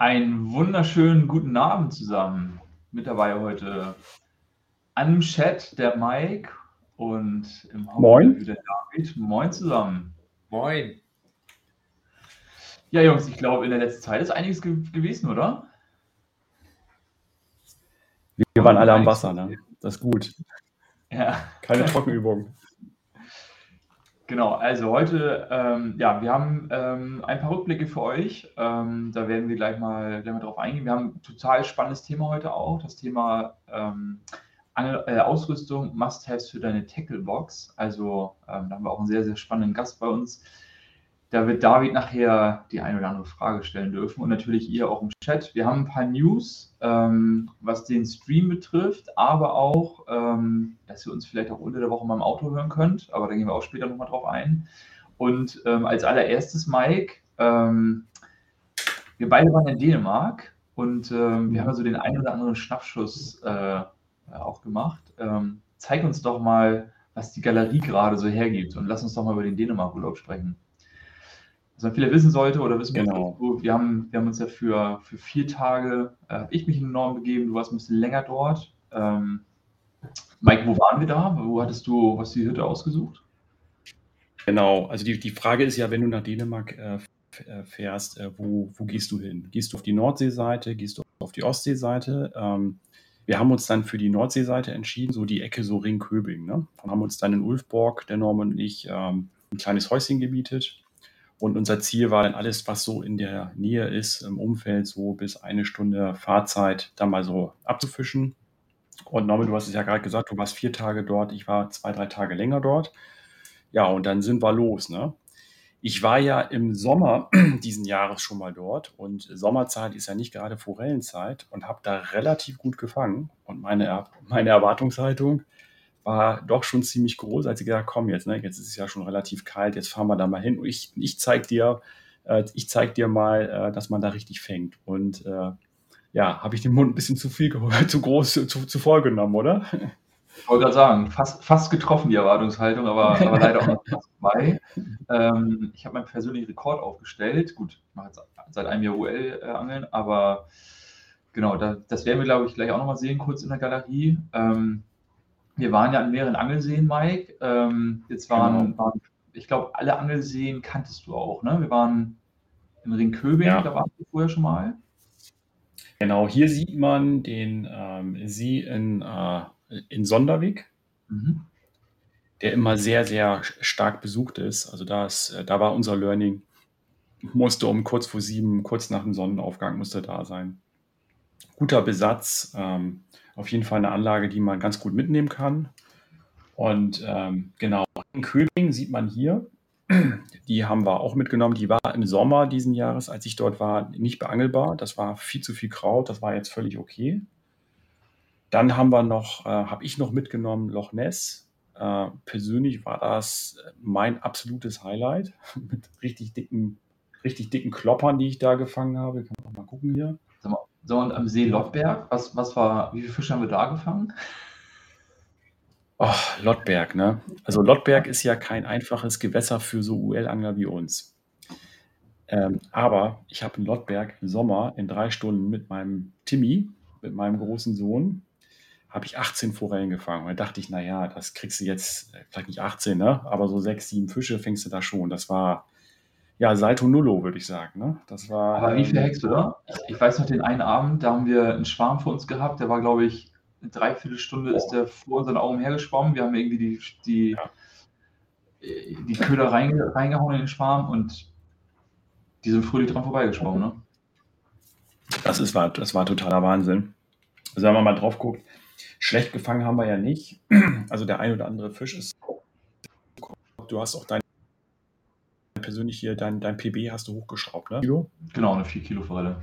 Einen wunderschönen guten Abend zusammen. Mit dabei heute an Chat der Mike und im Moin. der David. Moin zusammen. Moin. Ja, Jungs, ich glaube, in der letzten Zeit ist einiges ge gewesen, oder? Wir waren alle am Wasser, ne? Das ist gut. Ja. Keine Trockenübung. Genau, also heute, ähm, ja, wir haben ähm, ein paar Rückblicke für euch. Ähm, da werden wir gleich mal, gleich mal drauf eingehen. Wir haben ein total spannendes Thema heute auch, das Thema ähm, Angel, äh, Ausrüstung, Must-Haves für deine Tackle-Box. Also ähm, da haben wir auch einen sehr, sehr spannenden Gast bei uns. Da wird David nachher die eine oder andere Frage stellen dürfen und natürlich ihr auch im Chat. Wir haben ein paar News, ähm, was den Stream betrifft, aber auch, ähm, dass ihr uns vielleicht auch unter der Woche mal im Auto hören könnt, aber da gehen wir auch später nochmal drauf ein. Und ähm, als allererstes, Mike, ähm, wir beide waren in Dänemark und ähm, wir haben also den einen oder anderen Schnappschuss äh, auch gemacht. Ähm, zeig uns doch mal, was die Galerie gerade so hergibt und lass uns doch mal über den Dänemark-Urlaub sprechen was man viele wissen sollte oder wissen genau. muss, wir haben, wir haben uns ja für, für vier Tage, äh, ich mich in den Norden begeben, du warst ein bisschen länger dort. Ähm, Mike, wo waren wir da? Wo hattest du, was die Hütte ausgesucht? Genau, also die, die Frage ist ja, wenn du nach Dänemark äh, äh, fährst, äh, wo, wo gehst du hin? Gehst du auf die Nordseeseite, gehst du auf die Ostseeseite? Ähm, wir haben uns dann für die Nordseeseite entschieden, so die Ecke so Ringköbing. Ne? Und haben uns dann in Ulfborg, der Norman und ich, ähm, ein kleines Häuschen gemietet und unser Ziel war dann alles, was so in der Nähe ist, im Umfeld, so bis eine Stunde Fahrzeit, da mal so abzufischen. Und Norman, du hast es ja gerade gesagt, du warst vier Tage dort, ich war zwei, drei Tage länger dort. Ja, und dann sind wir los. Ne? Ich war ja im Sommer diesen Jahres schon mal dort und Sommerzeit ist ja nicht gerade Forellenzeit und habe da relativ gut gefangen. Und meine, meine Erwartungshaltung, war doch schon ziemlich groß, als ich gesagt komm jetzt, ne, jetzt ist es ja schon relativ kalt, jetzt fahren wir da mal hin und ich, ich zeig dir, äh, ich zeig dir mal, äh, dass man da richtig fängt. Und äh, ja, habe ich den Mund ein bisschen zu viel, zu groß, zu, zu voll genommen, oder? Ich wollte gerade sagen, fast, fast getroffen die Erwartungshaltung, aber, aber leider auch noch fast vorbei. Ähm, ich habe meinen persönlichen Rekord aufgestellt. Gut, ich mache jetzt seit einem Jahr UL-Angeln, äh, aber genau, da, das werden wir, glaube ich, gleich auch nochmal sehen, kurz in der Galerie. Ähm, wir waren ja an mehreren Angelseen, Mike. Ähm, jetzt waren, genau. waren ich glaube, alle Angelseen kanntest du auch, ne? Wir waren in Ringköbing, ja. da warst du vorher schon mal. Genau, hier sieht man den ähm, See in, äh, in Sonderweg, mhm. der immer sehr, sehr stark besucht ist. Also da, ist, äh, da war unser Learning, musste um kurz vor sieben, kurz nach dem Sonnenaufgang, musste da sein. Guter Besatz, ähm, auf jeden Fall eine Anlage, die man ganz gut mitnehmen kann. Und ähm, genau, in Köbing sieht man hier, die haben wir auch mitgenommen. Die war im Sommer diesen Jahres, als ich dort war, nicht beangelbar. Das war viel zu viel Kraut, das war jetzt völlig okay. Dann haben wir noch, äh, habe ich noch mitgenommen, Loch Ness. Äh, persönlich war das mein absolutes Highlight mit richtig dicken, richtig dicken Kloppern, die ich da gefangen habe. Kann man mal gucken hier. So, und am See Lottberg, was, was war, wie viele Fische haben wir da gefangen? Oh, Lottberg, ne? Also Lottberg ist ja kein einfaches Gewässer für so UL-Angler wie uns. Ähm, aber ich habe in Lottberg im Sommer in drei Stunden mit meinem Timmy, mit meinem großen Sohn, habe ich 18 Forellen gefangen. Und da dachte ich, naja, das kriegst du jetzt, äh, vielleicht nicht 18, ne? aber so sechs, sieben Fische fängst du da schon. Das war, ja, Salto Nullo, würde ich sagen. Ne? Das war, Aber wie viel Hex, oder? Ich weiß noch den einen Abend, da haben wir einen Schwarm vor uns gehabt, der war, glaube ich, eine Dreiviertelstunde ist der vor unseren Augen hergeschwommen. Wir haben irgendwie die, die, ja. die Köder reinge, reingehauen in den Schwarm und die sind fröhlich dran vorbeigeschwommen. Ne? Das, ist, war, das war totaler Wahnsinn. Also wenn man mal drauf guckt, schlecht gefangen haben wir ja nicht. Also der ein oder andere Fisch ist. Du hast auch deine persönlich hier, dein, dein PB hast du hochgeschraubt, ne? Kilo? Genau, eine 4 Kilo Forelle.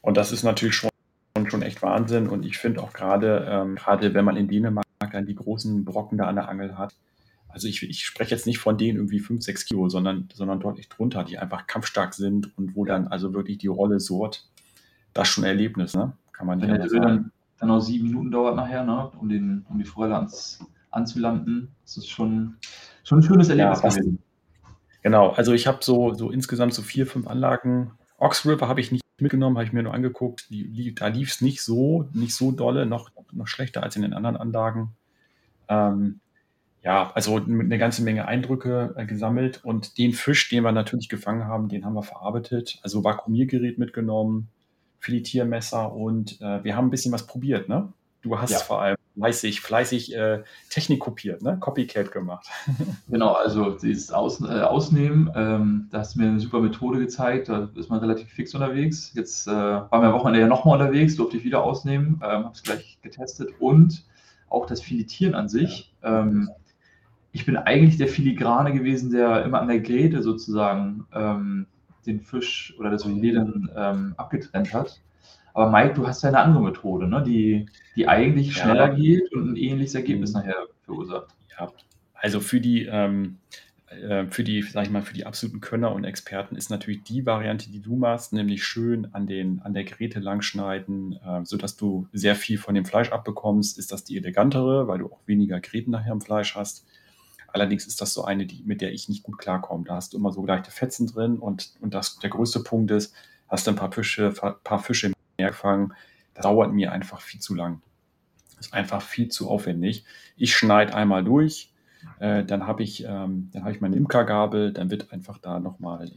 Und das ist natürlich schon, schon echt Wahnsinn. Und ich finde auch gerade, ähm, gerade wenn man in Dänemark dann die großen Brocken da an der Angel hat, also ich, ich spreche jetzt nicht von denen irgendwie 5, 6 Kilo, sondern, sondern deutlich drunter, die einfach kampfstark sind und wo dann also wirklich die Rolle sort, das ist schon ein Erlebnis, ne? Kann man nicht Wenn dann, dann auch sieben Minuten dauert nachher, ne? um, den, um die Forelle ans, anzulanden. Das ist schon, schon ein schönes Erlebnis ja, Genau, also ich habe so, so insgesamt so vier, fünf Anlagen. Ox River habe ich nicht mitgenommen, habe ich mir nur angeguckt. Die, da lief es nicht so, nicht so dolle, noch, noch schlechter als in den anderen Anlagen. Ähm, ja, also eine ganze Menge Eindrücke äh, gesammelt und den Fisch, den wir natürlich gefangen haben, den haben wir verarbeitet. Also Vakuumiergerät mitgenommen, Filetiermesser und äh, wir haben ein bisschen was probiert, ne? Du hast ja. vor allem fleißig, fleißig äh, Technik kopiert, ne? Copycat gemacht. genau, also dieses Aus, äh, Ausnehmen, ähm, da hast du mir eine super Methode gezeigt, da ist man relativ fix unterwegs. Jetzt äh, waren wir am Wochenende ja nochmal unterwegs, durfte ich wieder ausnehmen, ähm, habe es gleich getestet und auch das Filetieren an sich. Ähm, ich bin eigentlich der Filigrane gewesen, der immer an der Gräte sozusagen ähm, den Fisch oder das Filet dann ähm, abgetrennt hat. Aber Mike, du hast ja eine andere Methode, ne? die, die eigentlich ja. schneller geht und ein ähnliches Ergebnis mhm. nachher verursacht. Ja, also für die, ähm, äh, für die, sag ich mal, für die absoluten Könner und Experten ist natürlich die Variante, die du machst, nämlich schön an, den, an der Gräte langschneiden, äh, sodass du sehr viel von dem Fleisch abbekommst, ist das die elegantere, weil du auch weniger Gräten nachher im Fleisch hast. Allerdings ist das so eine, die, mit der ich nicht gut klarkomme. Da hast du immer so leichte Fetzen drin und, und das, der größte Punkt ist, hast du ein paar Fische, paar Fische mehr gefangen. Das dauert mir einfach viel zu lang. Ist einfach viel zu aufwendig. Ich schneide einmal durch, äh, dann habe ich, ähm, dann ich meine Imkergabel, dann wird einfach da nochmal,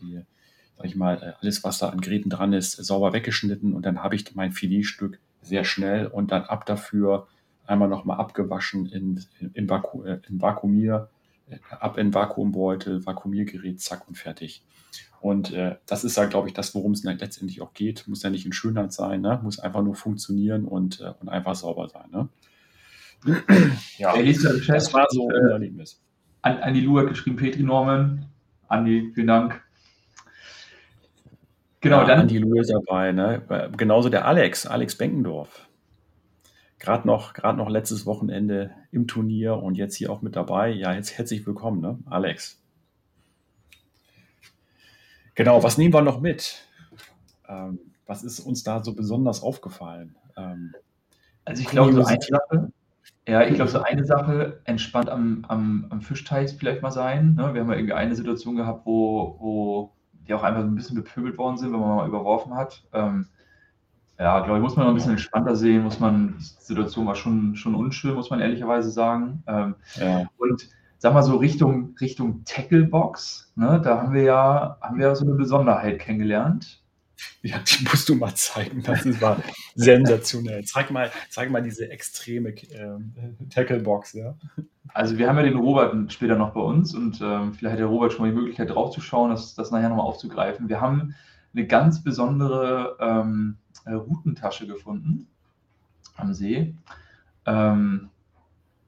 sag ich mal, äh, alles, was da an Gräten dran ist, sauber weggeschnitten und dann habe ich mein Filetstück sehr schnell und dann ab dafür einmal nochmal abgewaschen in, in, in, Vaku, äh, in Vakuumier ab in Vakuumbeutel, Vakuumiergerät, zack und fertig. Und äh, das ist ja, glaube ich, das, worum es letztendlich auch geht. Muss ja nicht in Schönheit sein, ne? muss einfach nur funktionieren und, äh, und einfach sauber sein. Ne? ja, das war so äh, Erlebnis. An, an die Lu hat geschrieben, Petri Norman. Andi, vielen Dank. Genau, ja, dann. Andi Lu ist dabei, ne? Genauso der Alex, Alex Benkendorf gerade noch, gerade noch letztes Wochenende im Turnier und jetzt hier auch mit dabei. Ja, jetzt herzlich willkommen, ne? Alex. Genau, was nehmen wir noch mit? Ähm, was ist uns da so besonders aufgefallen? Ähm, also ich glaube, so eine Sache, ja, ich glaube, so eine Sache entspannt am, am, am Fischteich vielleicht mal sein. Ne? Wir haben ja irgendwie eine Situation gehabt, wo, wo die auch einfach so ein bisschen bepöbelt worden sind, wenn man mal überworfen hat. Ähm, ja, glaube ich, muss man noch ein bisschen entspannter sehen, muss man, die Situation war schon, schon unschön, muss man ehrlicherweise sagen. Ähm, ja. Und sag mal so Richtung, Richtung Tacklebox, ne, da haben wir ja, haben wir ja so eine Besonderheit kennengelernt. Ja, die musst du mal zeigen. Das war sensationell. Zeig mal, zeig mal diese extreme äh, Tacklebox, ja. Also wir haben ja den Robert später noch bei uns und ähm, vielleicht hat der Robert schon mal die Möglichkeit draufzuschauen, das, das nachher nochmal aufzugreifen. Wir haben eine ganz besondere ähm, äh, Routentasche gefunden am See. Ähm,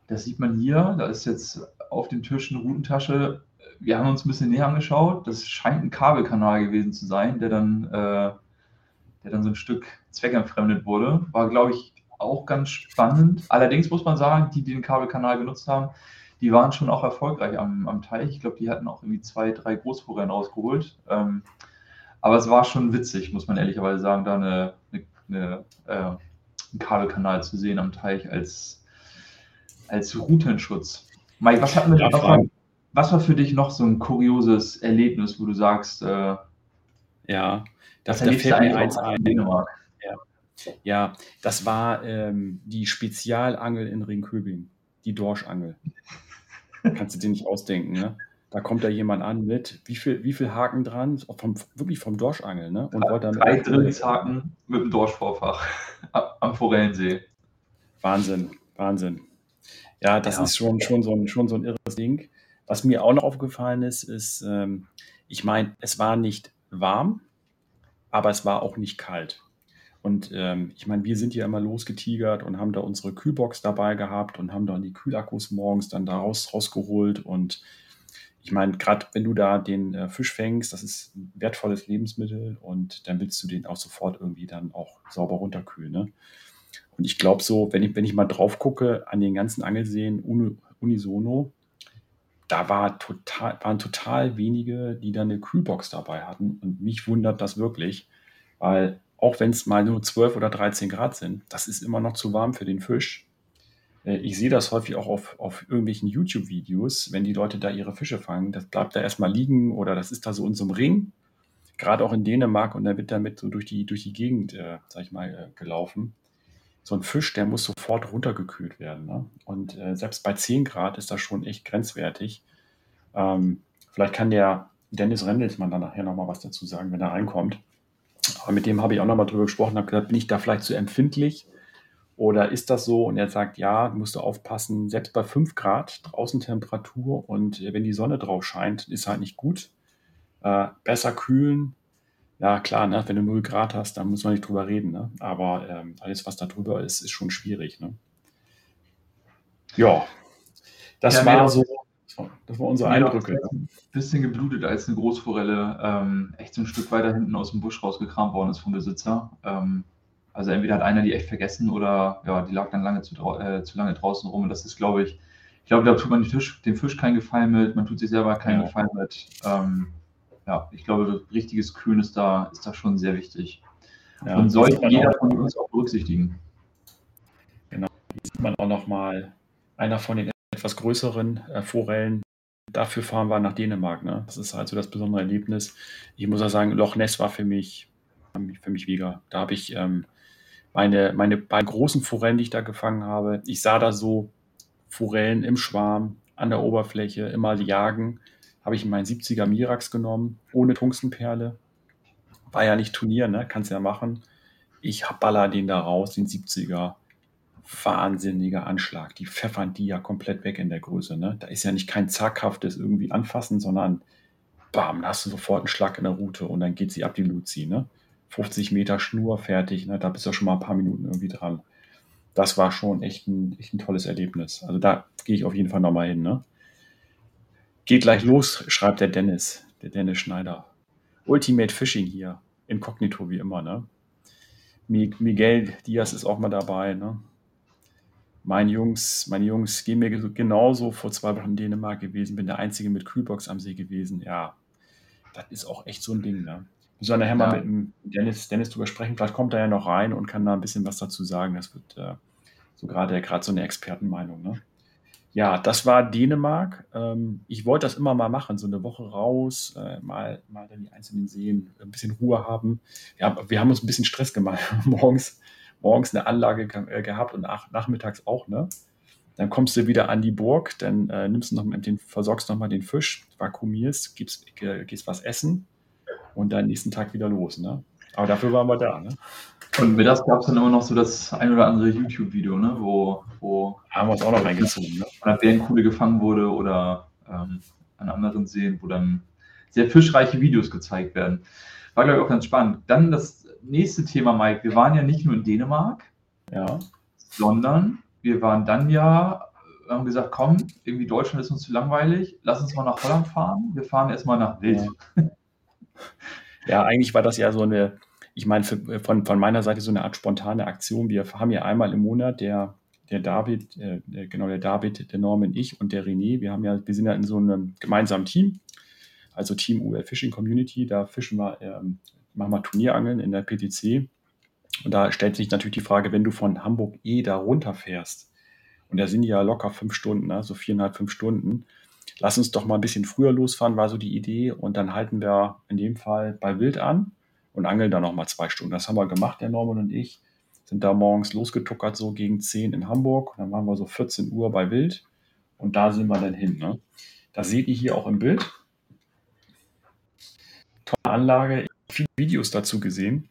das sieht man hier, da ist jetzt auf dem Tisch eine Routentasche. Wir haben uns ein bisschen näher angeschaut. Das scheint ein Kabelkanal gewesen zu sein, der dann, äh, der dann so ein Stück zweckentfremdet wurde. War, glaube ich, auch ganz spannend. Allerdings muss man sagen, die, die den Kabelkanal genutzt haben, die waren schon auch erfolgreich am, am Teich. Ich glaube, die hatten auch irgendwie zwei, drei Großforellen rausgeholt. Ähm, aber es war schon witzig, muss man ehrlicherweise sagen, da eine, eine, eine äh, einen Kabelkanal zu sehen am Teich als, als Routenschutz. Mike, was, hatten wir ja, was, war, was war für dich noch so ein kurioses Erlebnis, wo du sagst, äh, ja, das, das da fällt mir eins ein. Ja. ja, das war ähm, die Spezialangel in Ringköbing, die Dorschangel. Kannst du dir nicht ausdenken, ne? Da kommt da jemand an mit, wie viel, wie viel Haken dran? Vom, wirklich vom Dorschangel, ne? Und dann Drei Drillingshaken mit dem Dorschvorfach am Forellensee. Wahnsinn, Wahnsinn. Ja, das ja. ist schon, schon, so ein, schon so ein irres Ding. Was mir auch noch aufgefallen ist, ist, ähm, ich meine, es war nicht warm, aber es war auch nicht kalt. Und ähm, ich meine, wir sind ja immer losgetigert und haben da unsere Kühlbox dabei gehabt und haben dann die Kühlakkus morgens dann da raus, rausgeholt und ich meine, gerade wenn du da den äh, Fisch fängst, das ist ein wertvolles Lebensmittel und dann willst du den auch sofort irgendwie dann auch sauber runterkühlen. Ne? Und ich glaube so, wenn ich, wenn ich mal drauf gucke an den ganzen Angelseen unisono, da war total, waren total wenige, die da eine Kühlbox dabei hatten. Und mich wundert das wirklich, weil auch wenn es mal nur 12 oder 13 Grad sind, das ist immer noch zu warm für den Fisch. Äh, ich sehe das häufig auch auf, auf irgendwelchen YouTube-Videos, wenn die Leute da ihre Fische fangen, das bleibt da erstmal liegen oder das ist da so in so einem Ring. gerade auch in Dänemark und der wird damit so durch die, durch die Gegend, äh, sag ich mal, äh, gelaufen. So ein Fisch, der muss sofort runtergekühlt werden. Ne? Und äh, selbst bei 10 Grad ist das schon echt grenzwertig. Ähm, vielleicht kann der Dennis Rendelsmann dann nachher nochmal was dazu sagen, wenn er reinkommt. Aber mit dem habe ich auch nochmal drüber gesprochen, habe gesagt, bin ich da vielleicht zu empfindlich? Oder ist das so? Und er sagt, ja, musst du aufpassen, selbst bei 5 Grad Außentemperatur und äh, wenn die Sonne drauf scheint, ist halt nicht gut. Äh, besser kühlen. Ja, klar, ne? wenn du 0 Grad hast, dann muss man nicht drüber reden. Ne? Aber ähm, alles, was da drüber ist, ist schon schwierig. Ne? Ja, das ja, war so, das war unsere Eindrücke. Ein bisschen geblutet, als eine Großforelle ähm, echt so ein Stück weiter hinten aus dem Busch rausgekramt worden ist vom Besitzer. Ähm, also entweder hat einer die echt vergessen oder ja, die lag dann lange zu, äh, zu lange draußen rum. Und das ist, glaube ich, ich glaube, da tut man Fisch, dem Fisch keinen Gefallen mit, man tut sich selber keinen ja. Gefallen mit. Ähm, ja, ich glaube, richtiges Kühn ist da, ist da schon sehr wichtig. Ja, und sollte jeder auch, von uns auch berücksichtigen. Genau, hier sieht man auch nochmal einer von den etwas größeren äh, Forellen. Dafür fahren wir nach Dänemark. Ne? Das ist also das besondere Erlebnis. Ich muss auch sagen, Loch Ness war für mich, für mich Wieger. Da habe ich ähm, meine, meine beiden großen Forellen, die ich da gefangen habe, ich sah da so Forellen im Schwarm an der Oberfläche immer jagen. Habe ich meinen 70er Mirax genommen, ohne Tungstenperle. War ja nicht Turnier, ne? Kannst ja machen. Ich baller den da raus, den 70er. Wahnsinniger Anschlag. Die pfeffern die ja komplett weg in der Größe. Ne? Da ist ja nicht kein zaghaftes irgendwie anfassen, sondern bam, da hast du sofort einen Schlag in der Route und dann geht sie ab die Luzi. Ne? 50 Meter Schnur fertig. Ne? Da bist du schon mal ein paar Minuten irgendwie dran. Das war schon echt ein, echt ein tolles Erlebnis. Also da gehe ich auf jeden Fall nochmal hin. Ne? Geht gleich los, schreibt der Dennis, der Dennis Schneider. Ultimate Fishing hier. Inkognito wie immer. Ne? Miguel Diaz ist auch mal dabei. Ne? Meine Jungs, meine Jungs gehen mir genauso vor zwei Wochen in Dänemark gewesen, bin der Einzige mit Kühlbox am See gewesen. Ja, das ist auch echt so ein Ding. Ne? Wir sollen nachher ja. mal mit dem Dennis, Dennis drüber sprechen. Vielleicht kommt er ja noch rein und kann da ein bisschen was dazu sagen. Das wird äh, so gerade gerade so eine Expertenmeinung. Ne? Ja, das war Dänemark. Ähm, ich wollte das immer mal machen, so eine Woche raus, äh, mal, mal dann die einzelnen Seen, ein bisschen Ruhe haben. Ja, wir haben uns ein bisschen Stress gemacht. morgens, morgens eine Anlage ge äh, gehabt und nach, nachmittags auch, ne? Dann kommst du wieder an die Burg, dann äh, nimmst du noch den, versorgst noch mal den Fisch, vakuumierst, gibst, äh, gehst was essen und dann nächsten Tag wieder los. Ne? Aber dafür waren wir da. Ne? Und mittags gab es dann immer noch so das ein oder andere YouTube-Video, ne? wo, wo haben wir uns auch noch reingezogen. Ne? Von der Bärenkuhle gefangen wurde oder ähm, an anderen Seen, wo dann sehr fischreiche Videos gezeigt werden. War, glaube ich, auch ganz spannend. Dann das nächste Thema, Mike. Wir waren ja nicht nur in Dänemark, ja. sondern wir waren dann ja, haben gesagt, komm, irgendwie Deutschland ist uns zu langweilig, lass uns mal nach Holland fahren. Wir fahren erstmal nach Wild. Ja. Ja, eigentlich war das ja so eine, ich meine, für, von, von meiner Seite so eine Art spontane Aktion. Wir haben ja einmal im Monat der, der David, äh, genau, der David, der Norman, ich und der René, wir haben ja, wir sind ja in so einem gemeinsamen Team, also Team UL Fishing Community, da fischen wir, ähm, machen wir Turnierangeln in der PTC. Und da stellt sich natürlich die Frage, wenn du von Hamburg eh da runterfährst, und da sind ja locker fünf Stunden, ne, so viereinhalb, fünf Stunden, lass uns doch mal ein bisschen früher losfahren, war so die Idee. Und dann halten wir in dem Fall bei Wild an und angeln da noch mal zwei Stunden. Das haben wir gemacht, der Norman und ich. Sind da morgens losgetuckert, so gegen 10 in Hamburg. Und dann waren wir so 14 Uhr bei Wild. Und da sind wir dann hin. Ne? Das seht ihr hier auch im Bild. Tolle Anlage. Ich habe viele Videos dazu gesehen.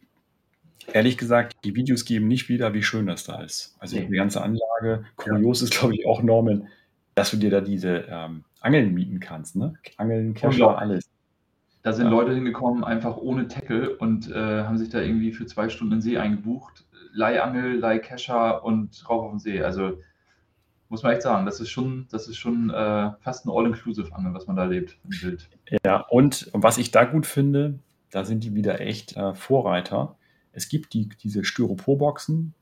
Ehrlich gesagt, die Videos geben nicht wieder, wie schön das da ist. Also die ganze Anlage. Kurios ist, glaube ich, auch Norman, dass du dir da diese ähm, Angeln mieten kannst, ne? Angeln, Kescher, alles. Da sind ja. Leute hingekommen, einfach ohne Tackle und äh, haben sich da irgendwie für zwei Stunden in den See eingebucht. Leihangel, Leihkescher und rauf auf den See. Also muss man echt sagen, das ist schon, das ist schon äh, fast ein All-Inclusive-Angel, was man da lebt im Bild. Ja, und was ich da gut finde, da sind die wieder echt äh, Vorreiter. Es gibt die, diese Styroporboxen,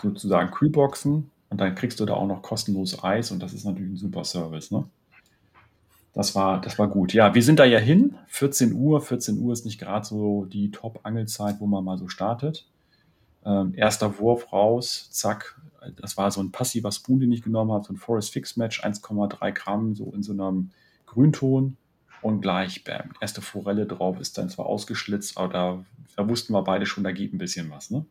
sozusagen Kühlboxen, und dann kriegst du da auch noch kostenlos Eis und das ist natürlich ein super Service. Ne? Das war, das war gut. Ja, wir sind da ja hin. 14 Uhr. 14 Uhr ist nicht gerade so die Top-Angelzeit, wo man mal so startet. Ähm, erster Wurf raus, zack. Das war so ein passiver Spoon, den ich genommen habe, so ein Forest Fix Match, 1,3 Gramm, so in so einem Grünton. und gleich, bam, erste Forelle drauf, ist dann zwar ausgeschlitzt, aber da, da wussten wir beide schon, da geht ein bisschen was, ne?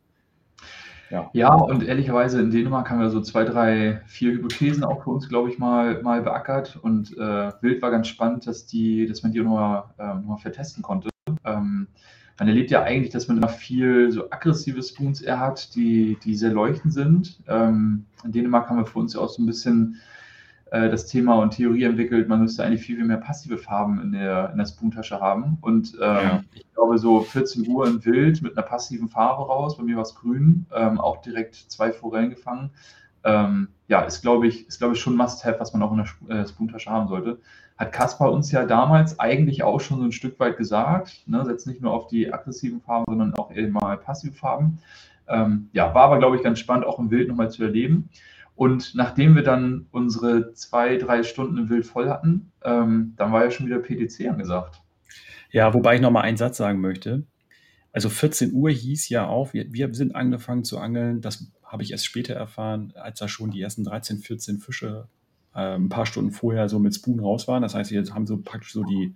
Ja. ja, und ehrlicherweise in Dänemark haben wir so zwei, drei, vier Hypothesen auch für uns, glaube ich, mal, mal beackert. Und äh, Wild war ganz spannend, dass, die, dass man die nochmal äh, noch vertesten konnte. Ähm, man erlebt ja eigentlich, dass man immer viel so aggressive Spoons eher hat, die, die sehr leuchtend sind. Ähm, in Dänemark haben wir für uns ja auch so ein bisschen äh, das Thema und Theorie entwickelt, man müsste eigentlich viel, viel mehr passive Farben in der, in der Spoontasche haben. Und ähm, ja. ich glaube, so 14 Uhr in Wild mit einer passiven Farbe raus, bei mir war es grün, ähm, auch direkt zwei Forellen gefangen. Ähm, ja, ist, glaube ich, ist, glaube ich, schon Must-Have, was man auch in der äh, Spoontasche haben sollte hat Kaspar uns ja damals eigentlich auch schon so ein Stück weit gesagt, ne, setzt nicht nur auf die aggressiven Farben, sondern auch eben mal passive Farben. Ähm, ja, war aber, glaube ich, ganz spannend, auch im Wild nochmal zu erleben. Und nachdem wir dann unsere zwei, drei Stunden im Wild voll hatten, ähm, dann war ja schon wieder PTC angesagt. Ja, wobei ich nochmal einen Satz sagen möchte. Also 14 Uhr hieß ja auch, wir, wir sind angefangen zu angeln, das habe ich erst später erfahren, als da schon die ersten 13, 14 Fische äh, ein paar Stunden vorher so mit Spoon raus waren. Das heißt, wir haben so praktisch so die,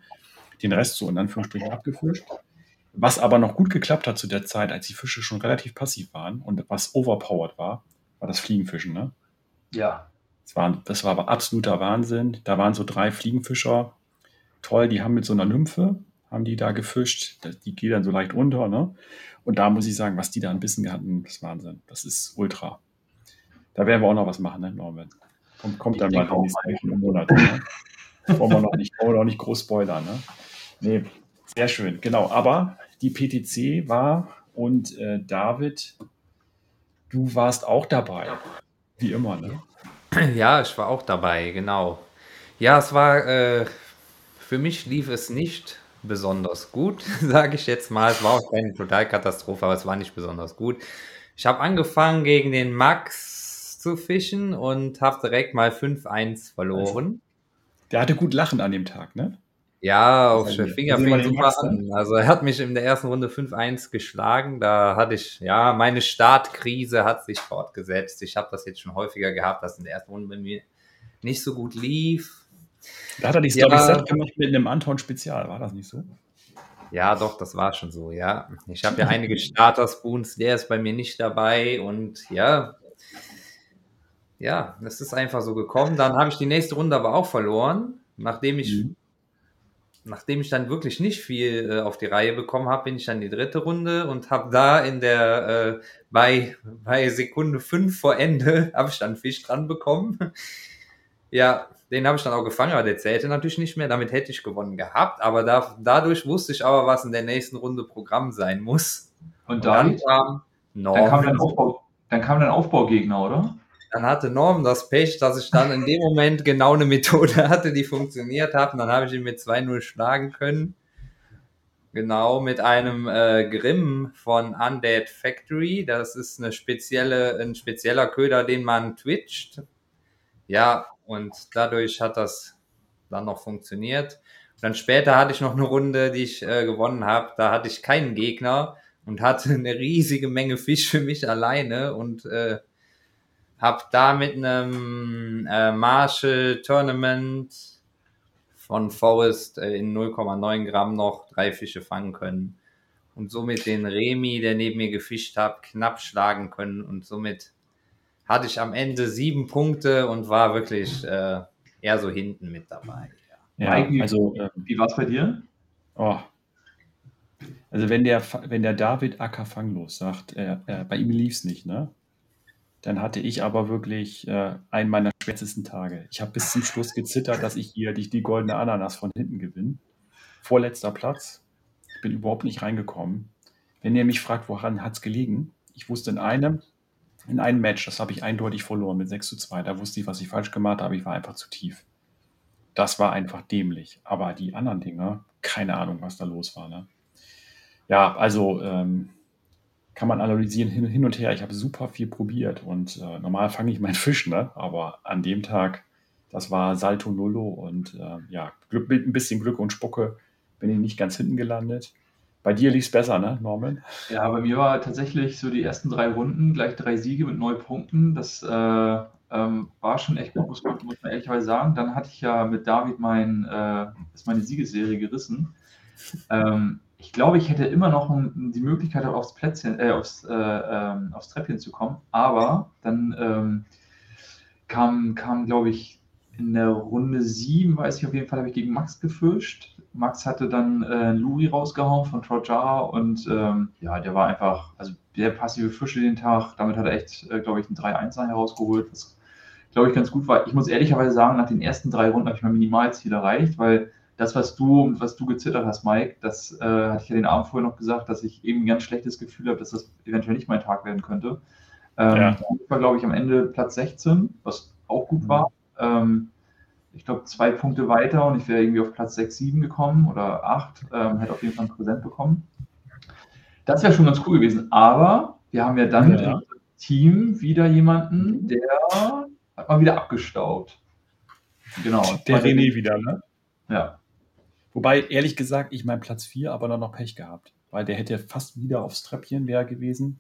den Rest so in Anführungsstrichen abgefischt. Was aber noch gut geklappt hat zu der Zeit, als die Fische schon relativ passiv waren und was overpowered war, war das Fliegenfischen. Ne? Ja. Das war, das war aber absoluter Wahnsinn. Da waren so drei Fliegenfischer. Toll, die haben mit so einer Nymphe, haben die da gefischt. Die geht dann so leicht runter. Ne? Und da muss ich sagen, was die da ein bisschen hatten, das ist Wahnsinn. Das ist ultra. Da werden wir auch noch was machen, ne, Norman? Kommt, kommt dann mal in die nächsten Monate. Ne? wollen, wir noch nicht, wollen wir noch nicht groß spoilern. Ne? Nee, sehr schön, genau. Aber die PTC war und äh, David, du warst auch dabei. Wie immer, ne? Ja, ich war auch dabei, genau. Ja, es war, äh, für mich lief es nicht besonders gut, sage ich jetzt mal. Es war auch keine Totalkatastrophe, aber es war nicht besonders gut. Ich habe angefangen gegen den Max zu fischen und habe direkt mal 5-1 verloren. Der hatte gut Lachen an dem Tag, ne? Ja, auf der Finger fing super an. Also er hat mich in der ersten Runde 5-1 geschlagen. Da hatte ich, ja, meine Startkrise hat sich fortgesetzt. Ich habe das jetzt schon häufiger gehabt, dass in der ersten Runde bei mir nicht so gut lief. Da hat er die Story ja, gemacht mit einem Anton Spezial, war das nicht so? Ja, doch, das war schon so, ja. Ich habe ja einige Starter-Spoons, der ist bei mir nicht dabei und ja, ja, das ist einfach so gekommen. Dann habe ich die nächste Runde aber auch verloren, nachdem ich, mhm. Nachdem ich dann wirklich nicht viel äh, auf die Reihe bekommen habe, bin ich dann die dritte Runde und habe da in der äh, bei, bei Sekunde fünf vor Ende habe ich dann Fisch dran bekommen. ja, den habe ich dann auch gefangen, aber der zählte natürlich nicht mehr. Damit hätte ich gewonnen gehabt, aber da, dadurch wusste ich aber, was in der nächsten Runde Programm sein muss. Und, und dann, dann kam Dann kam ein Aufbau, dann kam ein Aufbaugegner, oder? Dann hatte Norm das Pech, dass ich dann in dem Moment genau eine Methode hatte, die funktioniert hat. Und dann habe ich ihn mit 2-0 schlagen können. Genau, mit einem äh, Grimm von Undead Factory. Das ist eine spezielle, ein spezieller Köder, den man twitcht. Ja, und dadurch hat das dann noch funktioniert. Und dann später hatte ich noch eine Runde, die ich äh, gewonnen habe. Da hatte ich keinen Gegner und hatte eine riesige Menge Fisch für mich alleine und äh, habe da mit einem äh, Marshall Tournament von Forest äh, in 0,9 Gramm noch drei Fische fangen können und somit den Remi, der neben mir gefischt hat, knapp schlagen können und somit hatte ich am Ende sieben Punkte und war wirklich äh, eher so hinten mit dabei. Ja, ja also äh, wie war es bei dir? Oh. Also wenn der, wenn der David Acker fanglos sagt, äh, bei ihm lief es nicht, ne? Dann hatte ich aber wirklich äh, einen meiner schwärzesten Tage. Ich habe bis zum Schluss gezittert, dass ich hier die, die goldene Ananas von hinten gewinne. Vorletzter Platz. Ich bin überhaupt nicht reingekommen. Wenn ihr mich fragt, woran hat es gelegen? Ich wusste in einem, in einem Match, das habe ich eindeutig verloren mit 6 zu 2. Da wusste ich, was ich falsch gemacht habe. Ich war einfach zu tief. Das war einfach dämlich. Aber die anderen Dinger, keine Ahnung, was da los war. Ne? Ja, also ähm, kann man analysieren hin, hin und her. Ich habe super viel probiert und äh, normal fange ich meinen Fisch, ne? aber an dem Tag, das war Salto Nullo und äh, ja, Glück, mit ein bisschen Glück und Spucke bin ich nicht ganz hinten gelandet. Bei dir lief es besser, ne, Norman? Ja, bei mir war tatsächlich so die ersten drei Runden gleich drei Siege mit neun Punkten. Das äh, Ähm, war schon echt gut, muss man, muss man ehrlicherweise sagen. Dann hatte ich ja mit David mein, äh, ist meine Siegesserie gerissen. Ähm, ich glaube, ich hätte immer noch die Möglichkeit, aufs Plätzchen, äh, aufs, äh, ähm, aufs Treppchen zu kommen. Aber dann ähm, kam, kam glaube ich, in der Runde 7, weiß ich auf jeden Fall, habe ich gegen Max gefischt. Max hatte dann äh, Luri rausgehauen von Trojara und ähm, ja, der war einfach, also der passive Fische den Tag, damit hat er echt, äh, glaube ich, ein 3-1 herausgeholt, was glaube ich ganz gut war. Ich muss ehrlicherweise sagen, nach den ersten drei Runden habe ich mein Minimalziel erreicht, weil das, was du und was du gezittert hast, Mike, das äh, hatte ich ja den Abend vorher noch gesagt, dass ich eben ein ganz schlechtes Gefühl habe, dass das eventuell nicht mein Tag werden könnte. Ähm, ja. Ich war, glaube ich, am Ende Platz 16, was auch gut mhm. war. Ähm, ich glaube, zwei Punkte weiter und ich wäre irgendwie auf Platz 6, 7 gekommen oder 8, ähm, hätte auf jeden Fall ein Präsent bekommen. Das wäre schon ganz cool gewesen, aber wir haben ja dann ja. im Team wieder jemanden, der hat mal wieder abgestaubt. Genau. Der René wieder, ne? Ja. Wobei, ehrlich gesagt, ich meinen Platz 4 aber dann noch Pech gehabt, weil der hätte fast wieder aufs Treppchen wäre gewesen.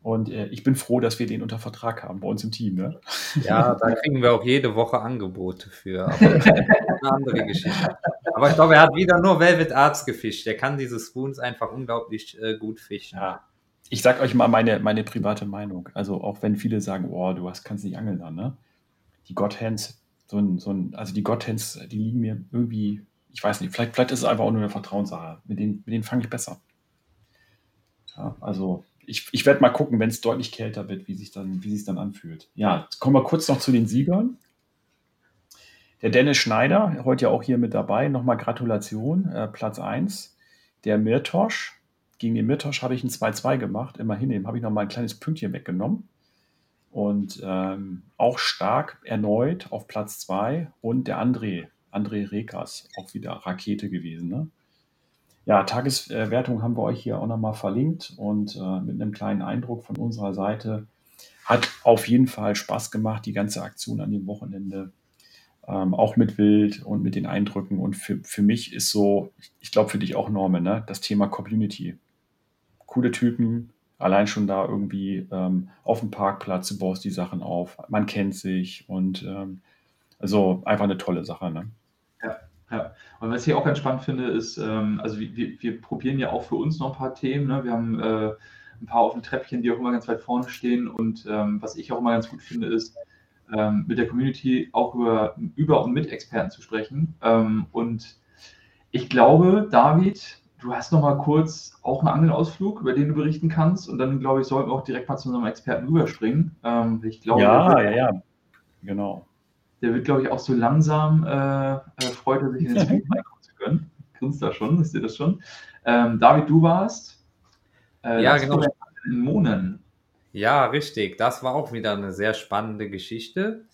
Und äh, ich bin froh, dass wir den unter Vertrag haben bei uns im Team. Ne? Ja, da kriegen wir auch jede Woche Angebote für. Aber das ist eine andere Geschichte. Aber ich glaube, er hat wieder nur Velvet Arts gefischt. Der kann diese Spoons einfach unglaublich äh, gut fischen. Ja. Ich sag euch mal meine, meine private Meinung. Also auch wenn viele sagen, oh, du hast, kannst nicht angeln dann, ne? Die Godhands, so ein, so ein, also die Godhands, die liegen mir irgendwie, ich weiß nicht, vielleicht, vielleicht ist es einfach auch nur eine Vertrauenssache. Mit denen, mit denen fange ich besser. Ja, also ich, ich werde mal gucken, wenn es deutlich kälter wird, wie sich dann, wie sich dann anfühlt. Ja, kommen wir kurz noch zu den Siegern. Der Dennis Schneider, heute ja auch hier mit dabei, nochmal Gratulation, äh, Platz 1. Der Mirtosch, gegen den Mirtosch habe ich ein 2-2 gemacht, immerhin, dem habe ich nochmal ein kleines Pünktchen weggenommen. Und ähm, auch stark erneut auf Platz 2 und der André, André Rekas, auch wieder Rakete gewesen. Ne? Ja, Tageswertung haben wir euch hier auch nochmal verlinkt und äh, mit einem kleinen Eindruck von unserer Seite. Hat auf jeden Fall Spaß gemacht, die ganze Aktion an dem Wochenende. Ähm, auch mit Wild und mit den Eindrücken. Und für, für mich ist so, ich glaube für dich auch, Norman, ne, das Thema Community. Coole Typen, allein schon da irgendwie ähm, auf dem Parkplatz, du baust die Sachen auf, man kennt sich und ähm, also einfach eine tolle Sache. Ne? Ja, und was ich auch ganz spannend finde, ist, ähm, also wir, wir, probieren ja auch für uns noch ein paar Themen. Ne? Wir haben äh, ein paar auf dem Treppchen, die auch immer ganz weit vorne stehen. Und ähm, was ich auch immer ganz gut finde, ist, ähm, mit der Community auch über, über und mit Experten zu sprechen. Ähm, und ich glaube, David, du hast noch mal kurz auch einen Angelausflug, über den du berichten kannst. Und dann, glaube ich, sollten wir auch direkt mal zu unserem Experten rüberspringen. Ähm, ich glaube, ja, ja, ja, genau der wird, glaube ich, auch so langsam, äh, äh, freut er sich in den Stream reinkommen zu können. Grinst da schon, wisst ihr das schon? Ähm, David, du warst äh, ja, genau. in Monen. Ja, richtig. Das war auch wieder eine sehr spannende Geschichte.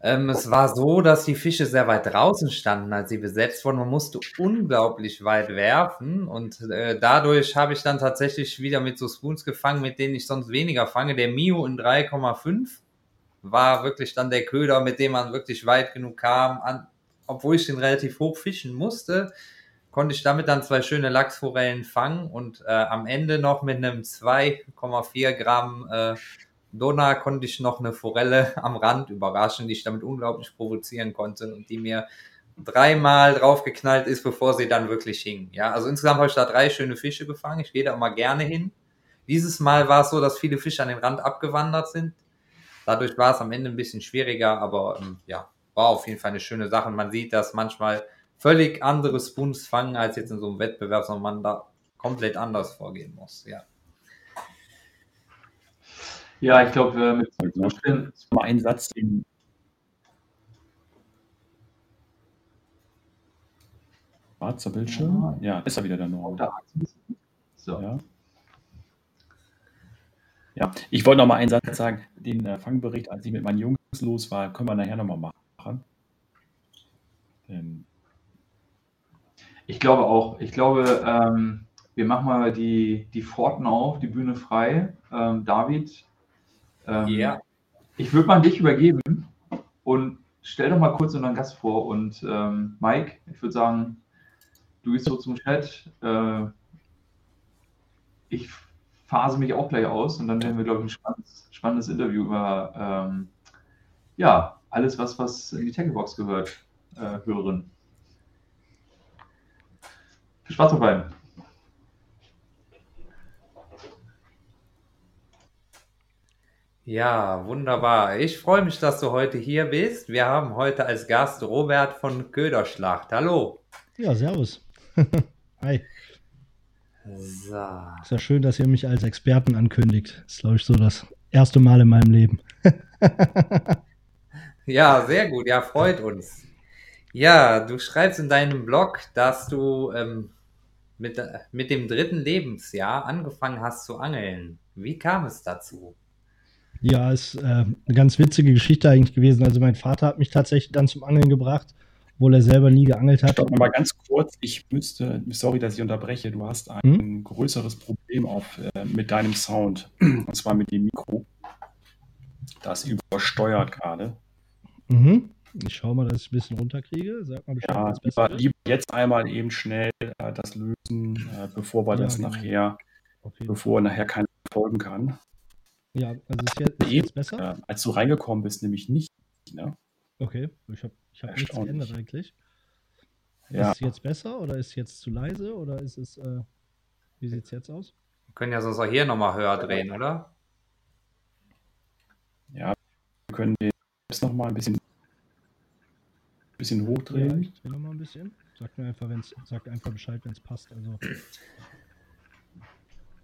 Ähm, es war so, dass die Fische sehr weit draußen standen, als sie besetzt wurden. Man musste unglaublich weit werfen und äh, dadurch habe ich dann tatsächlich wieder mit so Spoons gefangen, mit denen ich sonst weniger fange. Der Mio in 3,5 war wirklich dann der Köder, mit dem man wirklich weit genug kam. An, obwohl ich den relativ hoch fischen musste, konnte ich damit dann zwei schöne Lachsforellen fangen und äh, am Ende noch mit einem 2,4 Gramm äh, Dona konnte ich noch eine Forelle am Rand überraschen, die ich damit unglaublich provozieren konnte und die mir dreimal draufgeknallt ist, bevor sie dann wirklich hing. Ja, also insgesamt habe ich da drei schöne Fische gefangen. Ich gehe da immer gerne hin. Dieses Mal war es so, dass viele Fische an den Rand abgewandert sind. Dadurch war es am Ende ein bisschen schwieriger, aber ähm, ja, war auf jeden Fall eine schöne Sache. man sieht, dass manchmal völlig andere Spoons fangen als jetzt in so einem Wettbewerb, sondern man da komplett anders vorgehen muss. Ja. Ja, ich glaube, äh, mit Zuständen. Mal ein Satz, den Schwarzer Bildschirm. Ja, ist er wieder der Norm. So. Ja. Ja, ich wollte noch mal einen Satz sagen. Den äh, Fangbericht, als ich mit meinen Jungs los war, können wir nachher noch mal machen. Ähm. Ich glaube auch. Ich glaube, ähm, wir machen mal die, die Pforten auf, die Bühne frei. Ähm, David, ähm, ja. ich würde mal dich übergeben und stell doch mal kurz unseren Gast vor. Und ähm, Mike, ich würde sagen, du gehst so zum Chat. Äh, ich phase mich auch gleich aus und dann werden wir, glaube ich, ein spannendes, spannendes Interview über ähm, ja, alles, was, was in die Tacklebox gehört, äh, hören. Viel Spaß dabei. Ja, wunderbar. Ich freue mich, dass du heute hier bist. Wir haben heute als Gast Robert von Köderschlacht. Hallo. Ja, servus. Hi. So. Ist ja schön, dass ihr mich als Experten ankündigt. Das ist, glaube ich, so das erste Mal in meinem Leben. ja, sehr gut. Ja, freut uns. Ja, du schreibst in deinem Blog, dass du ähm, mit, mit dem dritten Lebensjahr angefangen hast zu angeln. Wie kam es dazu? Ja, ist äh, eine ganz witzige Geschichte eigentlich gewesen. Also mein Vater hat mich tatsächlich dann zum Angeln gebracht, obwohl er selber nie geangelt hat. Stopp mal ganz kurz. Ich müsste, sorry, dass ich unterbreche. Du hast ein hm? größeres Problem auf, äh, mit deinem Sound. Und zwar mit dem Mikro. Das übersteuert gerade. Mhm. Ich schaue mal, dass ich ein bisschen runterkriege. Sag mal Bescheid, ja, lieber, lieber, jetzt einmal eben schnell äh, das lösen, äh, bevor wir ja, das genau. nachher, bevor nachher keiner folgen kann. Ja, also ist jetzt, ist jetzt besser? Äh, als du reingekommen bist, nämlich nicht. Ne? Okay, ich habe ich hab nichts geändert eigentlich. Ja. Ist es jetzt besser oder ist es jetzt zu leise oder ist es, äh, wie sieht es jetzt aus? Wir können ja sonst auch hier nochmal höher drehen, oder? Ja, wir können den jetzt nochmal ein bisschen, bisschen hochdrehen. Ja, ich drehe nochmal ein bisschen. Sag mir einfach, wenn's, sag einfach Bescheid, wenn es passt. Also.